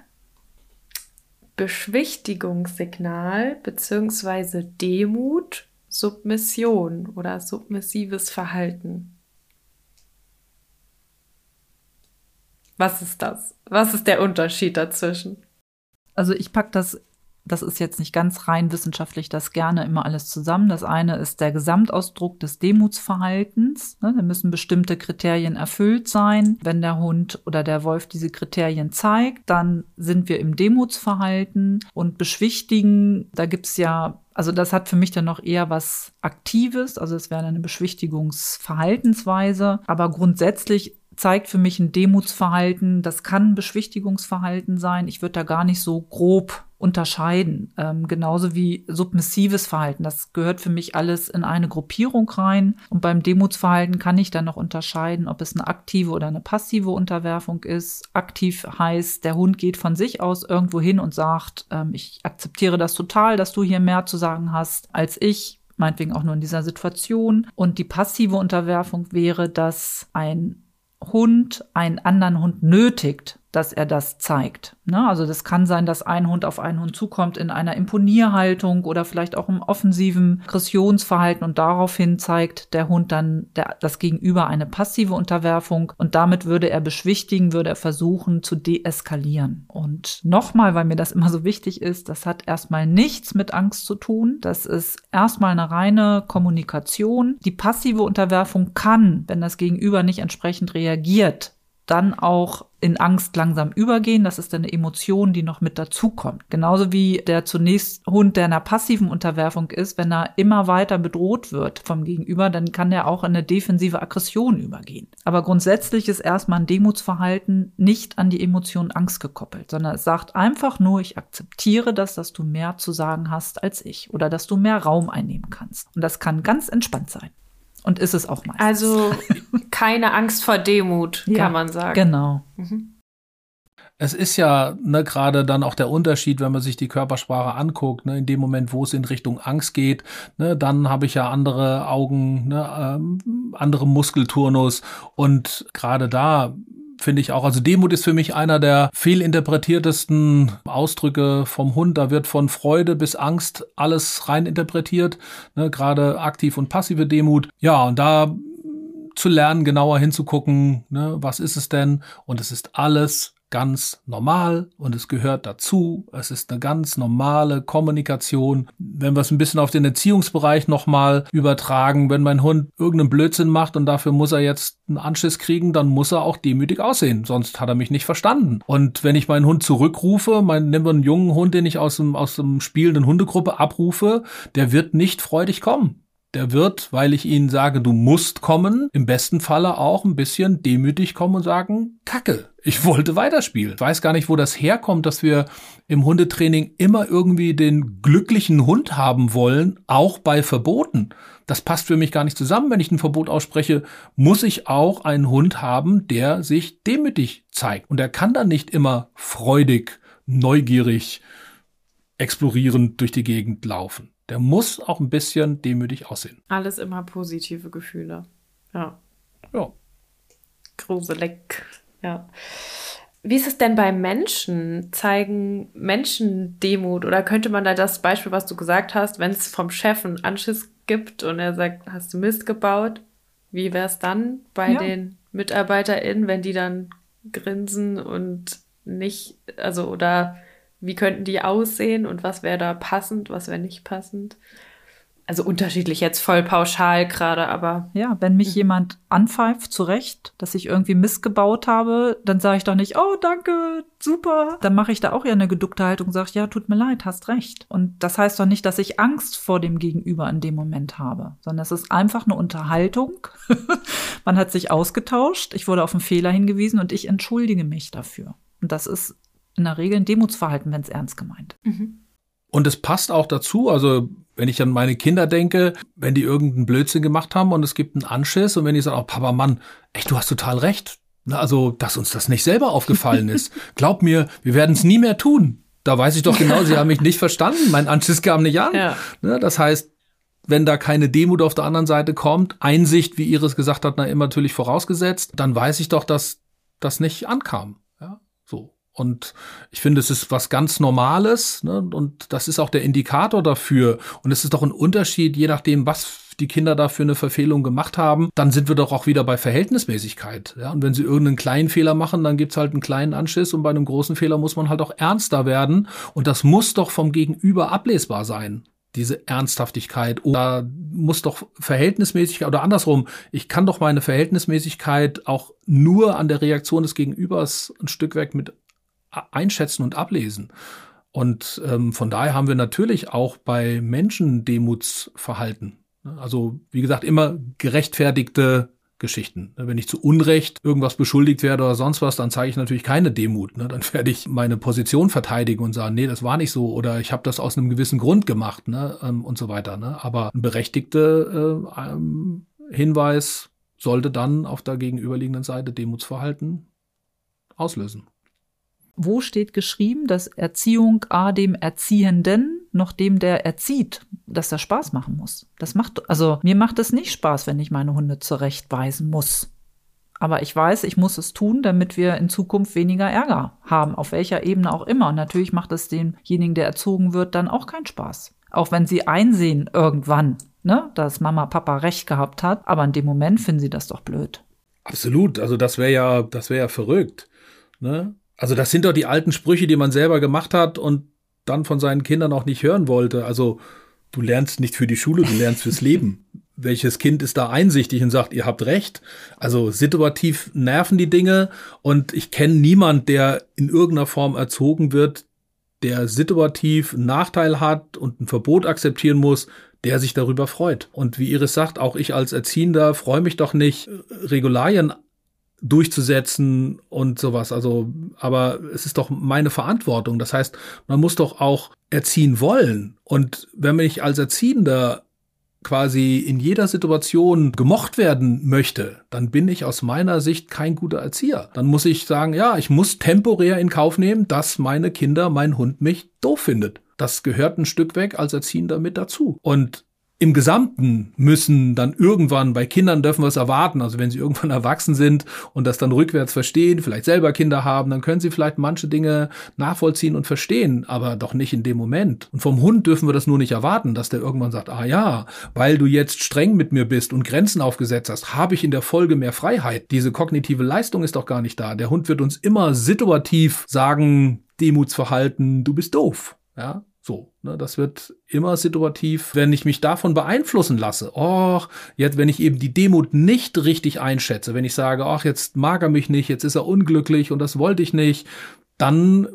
Beschwichtigungssignal bzw. Demut, Submission oder submissives Verhalten. Was ist das? Was ist der Unterschied dazwischen? Also ich packe das das ist jetzt nicht ganz rein wissenschaftlich das gerne immer alles zusammen. Das eine ist der Gesamtausdruck des Demutsverhaltens. Ne, da müssen bestimmte Kriterien erfüllt sein. Wenn der Hund oder der Wolf diese Kriterien zeigt, dann sind wir im Demutsverhalten und beschwichtigen. Da gibt's ja also das hat für mich dann noch eher was Aktives, also es wäre eine Beschwichtigungsverhaltensweise. Aber grundsätzlich zeigt für mich ein Demutsverhalten. Das kann Beschwichtigungsverhalten sein. Ich würde da gar nicht so grob unterscheiden. Ähm, genauso wie submissives Verhalten. Das gehört für mich alles in eine Gruppierung rein. Und beim Demutsverhalten kann ich dann noch unterscheiden, ob es eine aktive oder eine passive Unterwerfung ist. Aktiv heißt, der Hund geht von sich aus irgendwo hin und sagt, ähm, ich akzeptiere das total, dass du hier mehr zu sagen hast als ich meinetwegen auch nur in dieser Situation. Und die passive Unterwerfung wäre, dass ein Hund einen anderen Hund nötigt, dass er das zeigt. Ne? Also das kann sein, dass ein Hund auf einen Hund zukommt in einer Imponierhaltung oder vielleicht auch im offensiven Aggressionsverhalten und daraufhin zeigt der Hund dann der, das Gegenüber eine passive Unterwerfung und damit würde er beschwichtigen, würde er versuchen zu deeskalieren. Und nochmal, weil mir das immer so wichtig ist, das hat erstmal nichts mit Angst zu tun. Das ist erstmal eine reine Kommunikation. Die passive Unterwerfung kann, wenn das Gegenüber nicht entsprechend reagiert, dann auch in Angst langsam übergehen. Das ist eine Emotion, die noch mit dazukommt. Genauso wie der zunächst Hund, der in einer passiven Unterwerfung ist, wenn er immer weiter bedroht wird vom Gegenüber, dann kann er auch in eine defensive Aggression übergehen. Aber grundsätzlich ist erstmal ein Demutsverhalten nicht an die Emotion Angst gekoppelt, sondern es sagt einfach nur, ich akzeptiere das, dass du mehr zu sagen hast als ich oder dass du mehr Raum einnehmen kannst. Und das kann ganz entspannt sein. Und ist es auch meistens. Also keine Angst vor Demut, ja, kann man sagen. Genau. Mhm. Es ist ja ne, gerade dann auch der Unterschied, wenn man sich die Körpersprache anguckt. Ne, in dem Moment, wo es in Richtung Angst geht, ne, dann habe ich ja andere Augen, ne, ähm, andere Muskelturnus. Und gerade da finde ich auch. Also Demut ist für mich einer der fehlinterpretiertesten Ausdrücke vom Hund. Da wird von Freude bis Angst alles reininterpretiert, ne, gerade aktiv und passive Demut. Ja, und da zu lernen, genauer hinzugucken, ne, was ist es denn? Und es ist alles ganz normal und es gehört dazu. Es ist eine ganz normale Kommunikation. Wenn wir es ein bisschen auf den Erziehungsbereich nochmal übertragen, wenn mein Hund irgendeinen Blödsinn macht und dafür muss er jetzt einen Anschiss kriegen, dann muss er auch demütig aussehen, sonst hat er mich nicht verstanden. Und wenn ich meinen Hund zurückrufe, mein, nehmen wir einen jungen Hund, den ich aus dem, aus dem spielenden Hundegruppe abrufe, der wird nicht freudig kommen der wird, weil ich ihnen sage, du musst kommen, im besten Falle auch ein bisschen demütig kommen und sagen, Kacke, ich wollte weiterspielen. Ich weiß gar nicht, wo das herkommt, dass wir im Hundetraining immer irgendwie den glücklichen Hund haben wollen, auch bei Verboten. Das passt für mich gar nicht zusammen. Wenn ich ein Verbot ausspreche, muss ich auch einen Hund haben, der sich demütig zeigt. Und er kann dann nicht immer freudig, neugierig, explorierend durch die Gegend laufen der muss auch ein bisschen demütig aussehen. Alles immer positive Gefühle. Ja. Ja. Gruselig. Ja. Wie ist es denn bei Menschen? Zeigen Menschen Demut? Oder könnte man da das Beispiel, was du gesagt hast, wenn es vom Chef einen Anschiss gibt und er sagt, hast du Mist gebaut? Wie wäre es dann bei ja. den MitarbeiterInnen, wenn die dann grinsen und nicht, also oder wie könnten die aussehen und was wäre da passend, was wäre nicht passend. Also unterschiedlich jetzt voll pauschal gerade, aber. Ja, wenn mich jemand anpfeift, zu Recht, dass ich irgendwie missgebaut habe, dann sage ich doch nicht, oh, danke, super. Dann mache ich da auch ja eine geduckte Haltung und sage, ja, tut mir leid, hast recht. Und das heißt doch nicht, dass ich Angst vor dem Gegenüber in dem Moment habe, sondern es ist einfach eine Unterhaltung. Man hat sich ausgetauscht, ich wurde auf einen Fehler hingewiesen und ich entschuldige mich dafür. Und das ist in der Regel ein Demutsverhalten, wenn es ernst gemeint. Mhm. Und es passt auch dazu, also wenn ich an meine Kinder denke, wenn die irgendeinen Blödsinn gemacht haben und es gibt einen Anschiss und wenn die sagen, oh Papa, Mann, echt, du hast total recht. Also, dass uns das nicht selber aufgefallen ist. Glaub mir, wir werden es nie mehr tun. Da weiß ich doch genau, sie haben mich nicht verstanden. Mein Anschiss kam nicht an. Ja. Ne, das heißt, wenn da keine Demut auf der anderen Seite kommt, Einsicht, wie Iris gesagt hat, na immer natürlich vorausgesetzt, dann weiß ich doch, dass das nicht ankam. Und ich finde, es ist was ganz Normales ne? und das ist auch der Indikator dafür. Und es ist doch ein Unterschied, je nachdem, was die Kinder da für eine Verfehlung gemacht haben, dann sind wir doch auch wieder bei Verhältnismäßigkeit. Ja? Und wenn sie irgendeinen kleinen Fehler machen, dann gibt's halt einen kleinen Anschiss und bei einem großen Fehler muss man halt auch ernster werden. Und das muss doch vom Gegenüber ablesbar sein diese Ernsthaftigkeit oder muss doch Verhältnismäßigkeit oder andersrum, ich kann doch meine Verhältnismäßigkeit auch nur an der Reaktion des Gegenübers ein Stück weg mit einschätzen und ablesen. Und ähm, von daher haben wir natürlich auch bei Menschen Demutsverhalten. Also wie gesagt, immer gerechtfertigte Geschichten. Wenn ich zu Unrecht irgendwas beschuldigt werde oder sonst was, dann zeige ich natürlich keine Demut. Dann werde ich meine Position verteidigen und sagen, nee, das war nicht so oder ich habe das aus einem gewissen Grund gemacht ne? Ähm, und so weiter. Ne? Aber ein berechtigter äh, ähm, Hinweis sollte dann auf der gegenüberliegenden Seite Demutsverhalten auslösen. Wo steht geschrieben, dass Erziehung A dem Erziehenden noch dem, der erzieht, dass das Spaß machen muss? Das macht, also mir macht es nicht Spaß, wenn ich meine Hunde zurechtweisen muss. Aber ich weiß, ich muss es tun, damit wir in Zukunft weniger Ärger haben, auf welcher Ebene auch immer. Und natürlich macht es demjenigen, der erzogen wird, dann auch keinen Spaß. Auch wenn sie einsehen irgendwann, ne, dass Mama, Papa recht gehabt hat, aber in dem Moment finden sie das doch blöd. Absolut, also das wäre ja, das wäre ja verrückt. Ne? Also das sind doch die alten Sprüche, die man selber gemacht hat und dann von seinen Kindern auch nicht hören wollte. Also du lernst nicht für die Schule, du lernst fürs Leben. Welches Kind ist da einsichtig und sagt, ihr habt recht? Also situativ nerven die Dinge und ich kenne niemand, der in irgendeiner Form erzogen wird, der situativ einen Nachteil hat und ein Verbot akzeptieren muss, der sich darüber freut. Und wie Iris sagt, auch ich als Erziehender freue mich doch nicht, Regularien durchzusetzen und sowas. Also, aber es ist doch meine Verantwortung. Das heißt, man muss doch auch erziehen wollen. Und wenn ich als Erziehender quasi in jeder Situation gemocht werden möchte, dann bin ich aus meiner Sicht kein guter Erzieher. Dann muss ich sagen, ja, ich muss temporär in Kauf nehmen, dass meine Kinder, mein Hund mich doof findet. Das gehört ein Stück weg als Erziehender mit dazu. Und im Gesamten müssen dann irgendwann, bei Kindern dürfen wir es erwarten, also wenn sie irgendwann erwachsen sind und das dann rückwärts verstehen, vielleicht selber Kinder haben, dann können sie vielleicht manche Dinge nachvollziehen und verstehen, aber doch nicht in dem Moment. Und vom Hund dürfen wir das nur nicht erwarten, dass der irgendwann sagt, ah ja, weil du jetzt streng mit mir bist und Grenzen aufgesetzt hast, habe ich in der Folge mehr Freiheit. Diese kognitive Leistung ist doch gar nicht da. Der Hund wird uns immer situativ sagen, Demutsverhalten, du bist doof. Ja, so, ne, das wird immer situativ, wenn ich mich davon beeinflussen lasse. Och, jetzt, wenn ich eben die Demut nicht richtig einschätze, wenn ich sage, ach, jetzt mag er mich nicht, jetzt ist er unglücklich und das wollte ich nicht, dann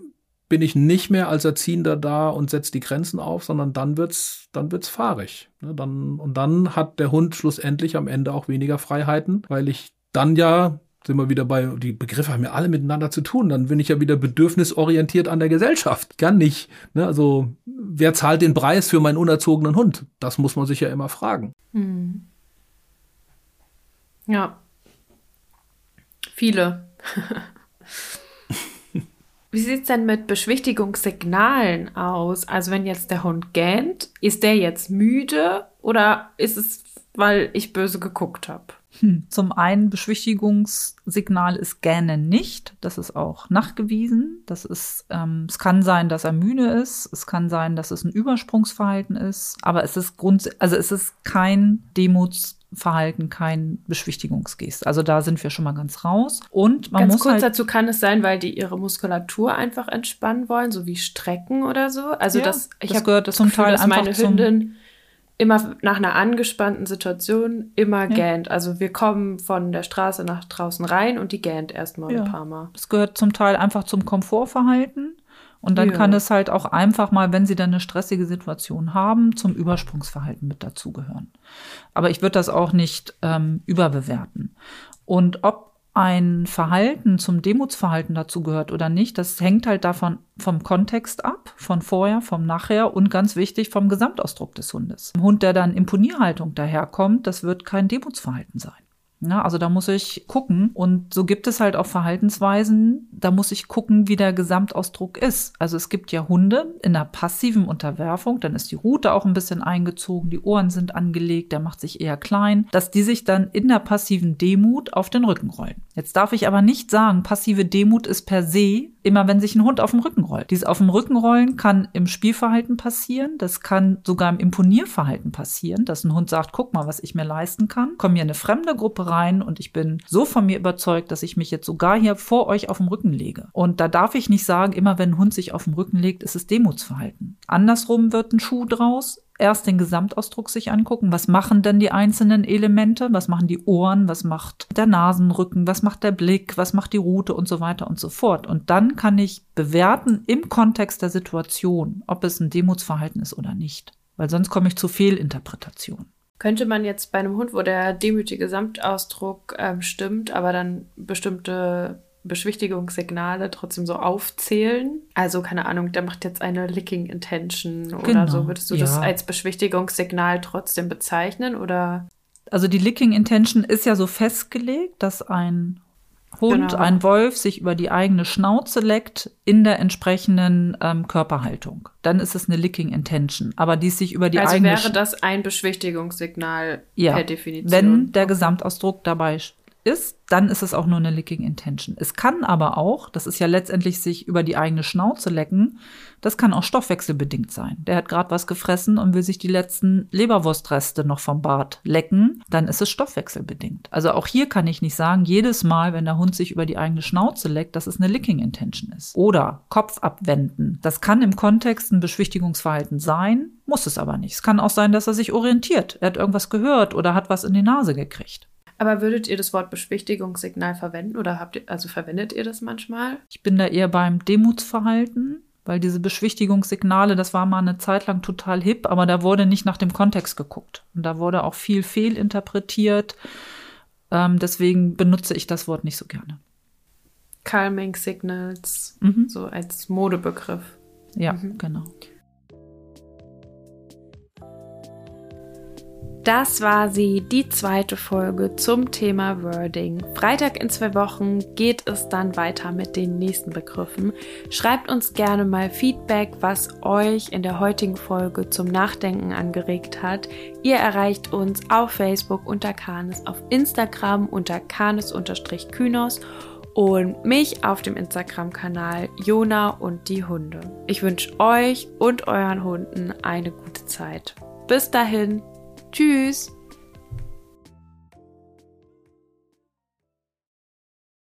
bin ich nicht mehr als Erziehender da und setze die Grenzen auf, sondern dann wird's, dann wird's fahrig. Ne, dann, und dann hat der Hund schlussendlich am Ende auch weniger Freiheiten, weil ich dann ja sind wir wieder bei, die Begriffe haben ja alle miteinander zu tun, dann bin ich ja wieder bedürfnisorientiert an der Gesellschaft. Kann nicht. Ne? Also, wer zahlt den Preis für meinen unerzogenen Hund? Das muss man sich ja immer fragen. Hm. Ja. Viele. Wie sieht es denn mit Beschwichtigungssignalen aus? Also wenn jetzt der Hund gähnt, ist der jetzt müde oder ist es, weil ich böse geguckt habe? Hm. Zum einen Beschwichtigungssignal ist Gähnen nicht. Das ist auch nachgewiesen. Das ist, ähm, es kann sein, dass er müde ist. Es kann sein, dass es ein Übersprungsverhalten ist. Aber es ist grund, also es ist kein Demutsverhalten, kein Beschwichtigungsgest. Also da sind wir schon mal ganz raus. Und man ganz muss kurz halt dazu kann es sein, weil die ihre Muskulatur einfach entspannen wollen, so wie Strecken oder so. Also Ja, das, ich habe gehört das zum Gefühl, Teil dass einfach meine zum- Hündin immer nach einer angespannten Situation immer ja. gähnt. Also wir kommen von der Straße nach draußen rein und die gähnt erstmal ja. ein paar Mal. Das gehört zum Teil einfach zum Komfortverhalten. Und dann ja. kann es halt auch einfach mal, wenn sie dann eine stressige Situation haben, zum Übersprungsverhalten mit dazugehören. Aber ich würde das auch nicht ähm, überbewerten. Und ob ein Verhalten zum Demutsverhalten dazu gehört oder nicht, das hängt halt davon vom Kontext ab, von vorher, vom nachher und ganz wichtig vom Gesamtausdruck des Hundes. Ein Hund, der dann Imponierhaltung daherkommt, das wird kein Demutsverhalten sein. Ja, also da muss ich gucken. Und so gibt es halt auch Verhaltensweisen, da muss ich gucken, wie der Gesamtausdruck ist. Also es gibt ja Hunde in einer passiven Unterwerfung, dann ist die Rute auch ein bisschen eingezogen, die Ohren sind angelegt, der macht sich eher klein, dass die sich dann in der passiven Demut auf den Rücken rollen. Jetzt darf ich aber nicht sagen, passive Demut ist per se immer, wenn sich ein Hund auf dem Rücken rollt. Dieses auf dem Rücken rollen kann im Spielverhalten passieren, das kann sogar im Imponierverhalten passieren, dass ein Hund sagt, guck mal, was ich mir leisten kann. Komm hier eine fremde Gruppe rein und ich bin so von mir überzeugt, dass ich mich jetzt sogar hier vor euch auf dem Rücken lege. Und da darf ich nicht sagen, immer wenn ein Hund sich auf dem Rücken legt, ist es Demutsverhalten. Andersrum wird ein Schuh draus erst den Gesamtausdruck sich angucken. Was machen denn die einzelnen Elemente? Was machen die Ohren? Was macht der Nasenrücken? Was macht der Blick? Was macht die Rute und so weiter und so fort? Und dann kann ich bewerten im Kontext der Situation, ob es ein Demutsverhalten ist oder nicht. Weil sonst komme ich zu Fehlinterpretationen. Könnte man jetzt bei einem Hund, wo der demütige Gesamtausdruck äh, stimmt, aber dann bestimmte Beschwichtigungssignale trotzdem so aufzählen. Also, keine Ahnung, der macht jetzt eine Licking Intention genau, oder so. Würdest du ja. das als Beschwichtigungssignal trotzdem bezeichnen oder? Also, die Licking Intention ist ja so festgelegt, dass ein Hund, genau. ein Wolf sich über die eigene Schnauze leckt in der entsprechenden ähm, Körperhaltung. Dann ist es eine Licking Intention. Aber die sich über die also eigene. Also wäre das ein Beschwichtigungssignal ja, per Definition. Wenn der Gesamtausdruck dabei ist, dann ist es auch nur eine Licking Intention. Es kann aber auch, das ist ja letztendlich sich über die eigene Schnauze lecken, das kann auch stoffwechselbedingt sein. Der hat gerade was gefressen und will sich die letzten Leberwurstreste noch vom Bart lecken, dann ist es stoffwechselbedingt. Also auch hier kann ich nicht sagen, jedes Mal, wenn der Hund sich über die eigene Schnauze leckt, dass es eine Licking Intention ist. Oder Kopf abwenden. Das kann im Kontext ein Beschwichtigungsverhalten sein, muss es aber nicht. Es kann auch sein, dass er sich orientiert. Er hat irgendwas gehört oder hat was in die Nase gekriegt. Aber würdet ihr das Wort Beschwichtigungssignal verwenden oder habt ihr, also verwendet ihr das manchmal? Ich bin da eher beim Demutsverhalten, weil diese Beschwichtigungssignale, das war mal eine Zeit lang total hip, aber da wurde nicht nach dem Kontext geguckt. Und da wurde auch viel fehlinterpretiert. Ähm, deswegen benutze ich das Wort nicht so gerne. Calming Signals, mhm. so als Modebegriff. Ja, mhm. genau. Das war sie, die zweite Folge zum Thema Wording. Freitag in zwei Wochen geht es dann weiter mit den nächsten Begriffen. Schreibt uns gerne mal Feedback, was euch in der heutigen Folge zum Nachdenken angeregt hat. Ihr erreicht uns auf Facebook unter Kanes, auf Instagram unter Kanes-Kynos und mich auf dem Instagram-Kanal Jona und die Hunde. Ich wünsche euch und euren Hunden eine gute Zeit. Bis dahin, Tschüss!